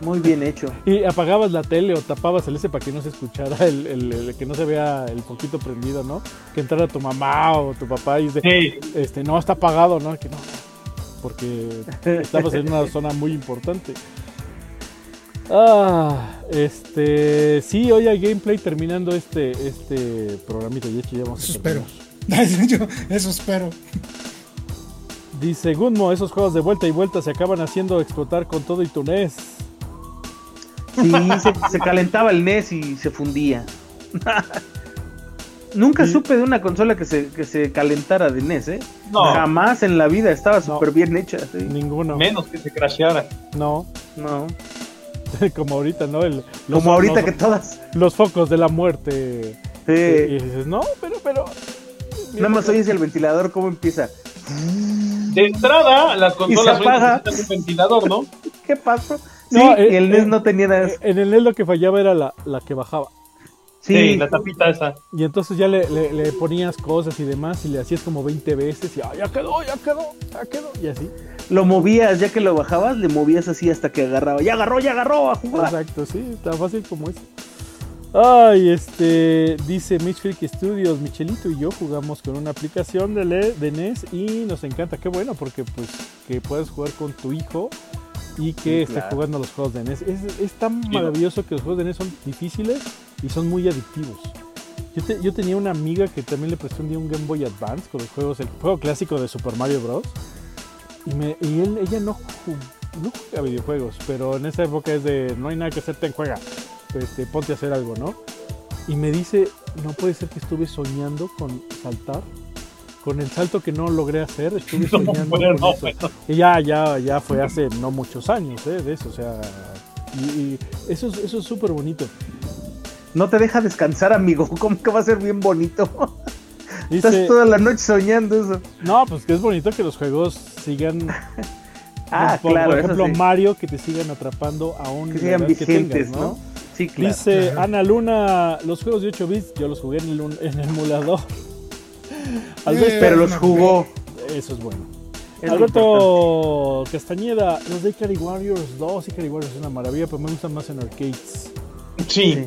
Muy bien hecho. Y apagabas la tele o tapabas el ese para que no se escuchara, el, el- el- que no se vea el poquito prendido, ¿no? Que entrara tu mamá o tu papá y dice, Sí. este, no, está apagado, ¿no? Que no, porque estabas en una zona muy importante. Ah, este, sí, hoy hay gameplay terminando este, este programita. Ya hecho, ya vamos a Eso espero. terminar. Yo eso espero. Dice Gunmo, esos juegos de vuelta y vuelta se acaban haciendo explotar con todo y tu NES. Sí, se, se calentaba el NES y se fundía. Nunca Sí. supe de una consola que se, que se calentara de NES, ¿eh? No. Jamás en la vida estaba súper bien hecha. sí. Ninguno. Menos que se crasheara. No, No. como ahorita, ¿no? El- los- Como ahorita los- que todas. los focos de la muerte. Sí. Y dices, no, pero, pero. Nada más oyes el ventilador cómo empieza. De entrada, las consolas un ventilador, ¿no? ¿Qué pasó? Sí, No, eh, y el NES eh, no tenía nada. Eh, En el NES lo que fallaba era la, la que bajaba. Sí, Sí, la tapita esa. Y entonces ya le, le- le ponías cosas y demás y le hacías como 20 veces y "Ah, ya quedó, ya quedó, ya quedó. Y así. lo movías, ya que lo bajabas, le movías así hasta que agarraba. Ya agarró, ya agarró a jugar. Exacto, sí, tan fácil como eso. Ay, este, dice Mitch Freak Studios, Michelito y yo jugamos con una aplicación de, de NES y nos encanta, qué bueno, porque pues que puedes jugar con tu hijo y que Sí, esté claro. jugando los juegos de NES. Es, es tan maravilloso que los juegos de NES son difíciles y son muy adictivos. Yo, te- yo tenía una amiga que también le presté un día un Game Boy Advance con los juegos, el juego clásico de Super Mario Bros. Y, me, y él, ella no, no juega videojuegos, pero en esa época es de no hay nada que hacer, ten juega. Este, ponte a hacer algo, ¿no? Y me dice, no puede ser que estuve soñando con saltar. Con el salto que no logré hacer, estuve No, soñando bueno, con eso. bueno. Y ya, ya, ya fue hace no muchos años, ¿eh? De eso, o sea. Y, y eso, es- eso es súper bonito. No te deja descansar, amigo. ¿Cómo que va a ser bien bonito? Estás toda la noche soñando eso. no, pues que es bonito que los juegos sigan. Ah, por, claro, por ejemplo, sí. Mario, que te sigan atrapando aún Que sean vigentes, ¿no? Sí, claro. Dice. Ana Luna, los juegos de 8 bits yo los jugué en el, un- en el emulador. Eh, Alberto, Pero los jugó. eso es bueno. Es. Alberto Castañeda, los de Ikari Warriors 2, Ikari Warriors es una maravilla, pero me gustan más en arcades. Sí. Sí.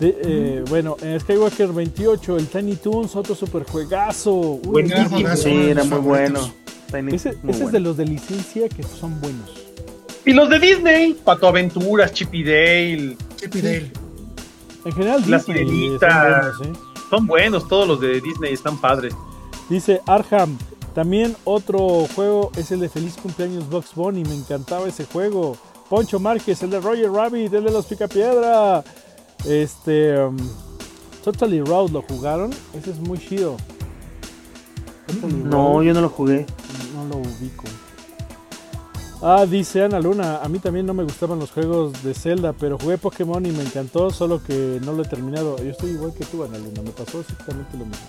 De- eh, bueno, en Skywalker 28, el Tiny Toons, otro super juegazo. Buenísimo. Sí, era muy bueno. Tiny- Ese, muy ese es de los de licencia que son buenos. Y los de Disney, Pato Aventuras, Chip y Dale, Chip y Dale. En general, La Disney buenos, ¿eh? Son buenos, todos los de Disney están padres. Dice Arham, también otro juego es el de Feliz Cumpleaños Box Bunny, me encantaba ese juego. Poncho Márquez, el de Roger Rabbit, el de los Picapiedra. Este, um, Totally Road lo jugaron, ese es muy chido. Totally No, Road, yo no lo jugué. no lo ubico. Ah, dice Ana Luna, a mí también no me gustaban los juegos de Zelda, pero jugué Pokémon y me encantó, solo que no lo he terminado. Yo estoy igual que tú, Ana Luna, me pasó exactamente lo mismo.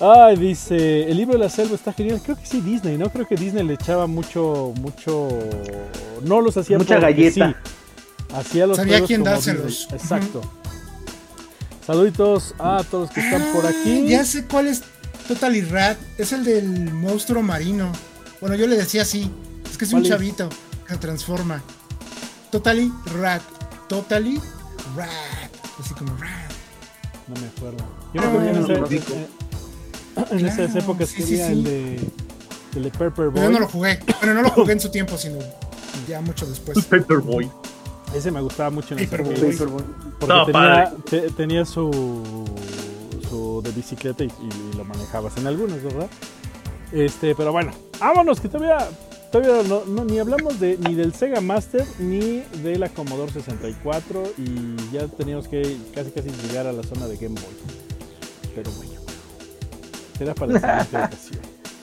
Ay, dice, el libro de la selva está genial. Creo que sí, Disney, ¿no? Creo que Disney le echaba mucho, mucho... No los hacía Mucha galleta. sí. Hacía los Sabía quién dárselos. Exacto. Saluditos a todos los que están por Ah, aquí. Ya sé cuál es Totally Rat. Es el del monstruo marino. Bueno, yo le decía así. Es que es un chavito que se transforma. Totally Rat. Totally Rat. Así como Rat. No me acuerdo. Yo me Ah, acuerdo que en esas épocas sí, sí, tenía sí. el de el de Pepper Pero yo Boy. no lo jugué. Bueno, no lo jugué en su tiempo, sino ya mucho después. Paperboy. Ese me gustaba mucho en el arcade, Paperboy. porque Estaba tenía, te- tenía su su de bicicleta y, y lo manejabas en algunos, ¿verdad? Este, pero bueno, vámonos que todavía todavía no, no- ni hablamos de ni del Sega Master ni de la Commodore 64 y ya teníamos que casi casi llegar a la zona de Game Boy. Pero bueno, será para la siguiente ocasión.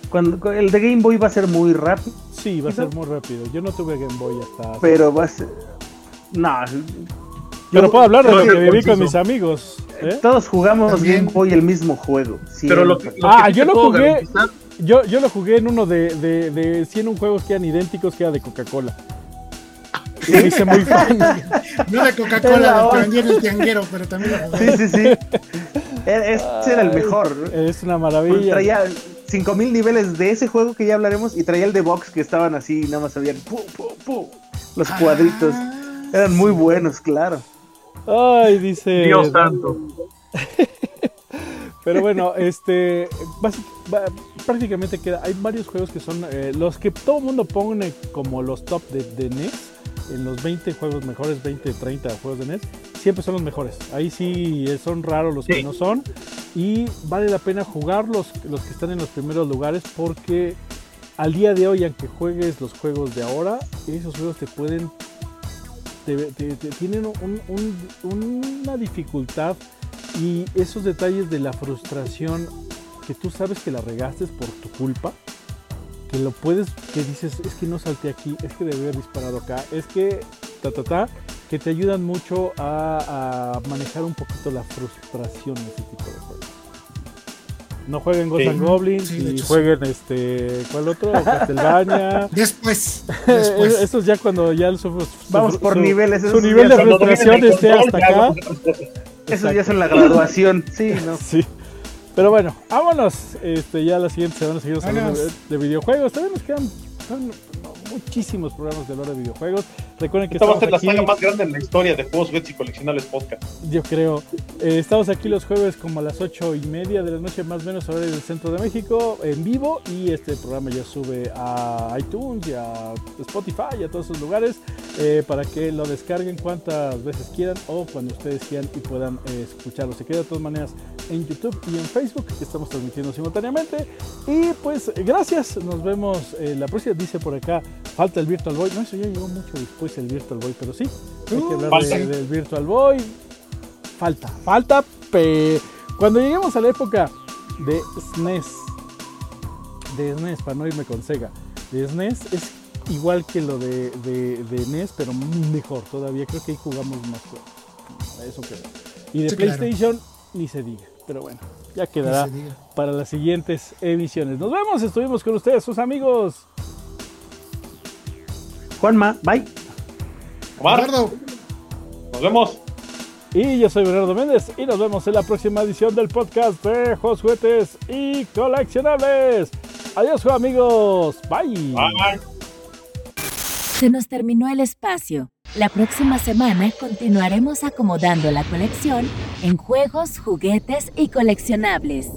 Cuando, el de Game Boy va a ser muy rápido, Sí, va a ser muy rápido. Yo no tuve Game Boy hasta. pero va a ser. No, Pero puedo hablar de lo que viví con mis amigos. ¿eh? todos jugamos También. Game Boy el mismo juego. Pero lo, siempre. lo Ah, que sí yo lo jugué. garantizar- Yo, yo lo jugué en uno de, de, de 100 juegos que eran idénticos, que era de Coca-Cola. Y me hice muy fan. No de Coca-Cola, que vendía en el tianguero, pero también lo jugué. Sí, sí, sí. E- Ese era el mejor. ¿no? Es una Porque maravilla. Traía 5000 niveles de ese juego que ya hablaremos y traía el de box que estaban así, nada más habían pu, pu, pu, los cuadritos. Ah, Eran muy buenos, claro. Ay, dice. Dios santo. Pero bueno, este. Prácticamente queda. Hay varios juegos que son eh, los que todo el mundo pone como los top de, de NES. En los 20 juegos mejores, 20, 30 juegos de NES, siempre son los mejores. Ahí sí eh, son raros los que no son. Y vale la pena jugar los, los que están en los primeros lugares porque al día de hoy, aunque juegues los juegos de ahora, esos juegos te pueden. te- te- te- tienen un- un- una dificultad y esos detalles de la frustración que tú sabes que la regaste por tu culpa, que lo puedes, que dices, es que no salté aquí, es que debí haber disparado acá, es que ta ta ta, que te ayudan mucho a, a manejar un poquito la frustración en ese tipo de juegos. No jueguen Ghost Sí. and Goblins Sí, de y hecho, sí. jueguen este, ¿cuál otro? Castlevania. Después, después. Eso es ya cuando ya su, su- Vamos su- por su- niveles. Su nivel de frustración el esté hasta acá. Esos ya son la graduación. Sí, ¿no? Sí. Pero bueno, vámonos. Este, ya la siguiente semana seguimos hablando de, de videojuegos. También nos quedan son muchísimos programas de hablar de videojuegos. Recuerden que Esta va a estamos ser la aquí, saga más grande en la historia de juegos, juguetes y coleccionables podcast. yo creo. eh, estamos aquí los jueves como a las ocho y media de la noche, más o menos, horario del centro de México, en vivo. Y este programa ya sube a iTunes y a Spotify y a todos esos lugares eh, para que lo descarguen cuantas veces quieran o cuando ustedes quieran y puedan eh, escucharlo. Se queda de todas maneras en YouTube y en Facebook que estamos transmitiendo simultáneamente. Y pues gracias, nos vemos la próxima. Dice por acá, falta el Virtual Boy. No, eso ya llegó mucho después el Virtual Boy, pero sí, hay que hablar falta. de- del Virtual Boy. Falta, falta, pe... Cuando lleguemos a la época de SNES, de SNES, para no irme con Sega, de SNES es igual que lo de, de, de NES, pero mejor todavía. Creo que ahí jugamos más juegos. Eso creo. Y de Sí, claro. PlayStation, ni se diga. Pero bueno, ya quedará para las siguientes emisiones. Nos vemos, estuvimos con ustedes, sus amigos. Juanma, bye. Omar, Eduardo, nos vemos. Y yo soy Bernardo Méndez y nos vemos en la próxima edición del podcast de Juegos, Juguetes y Coleccionables. Adiós amigos. Bye. Bye. Se nos terminó el espacio. La próxima semana continuaremos acomodando la colección en juegos, juguetes y coleccionables.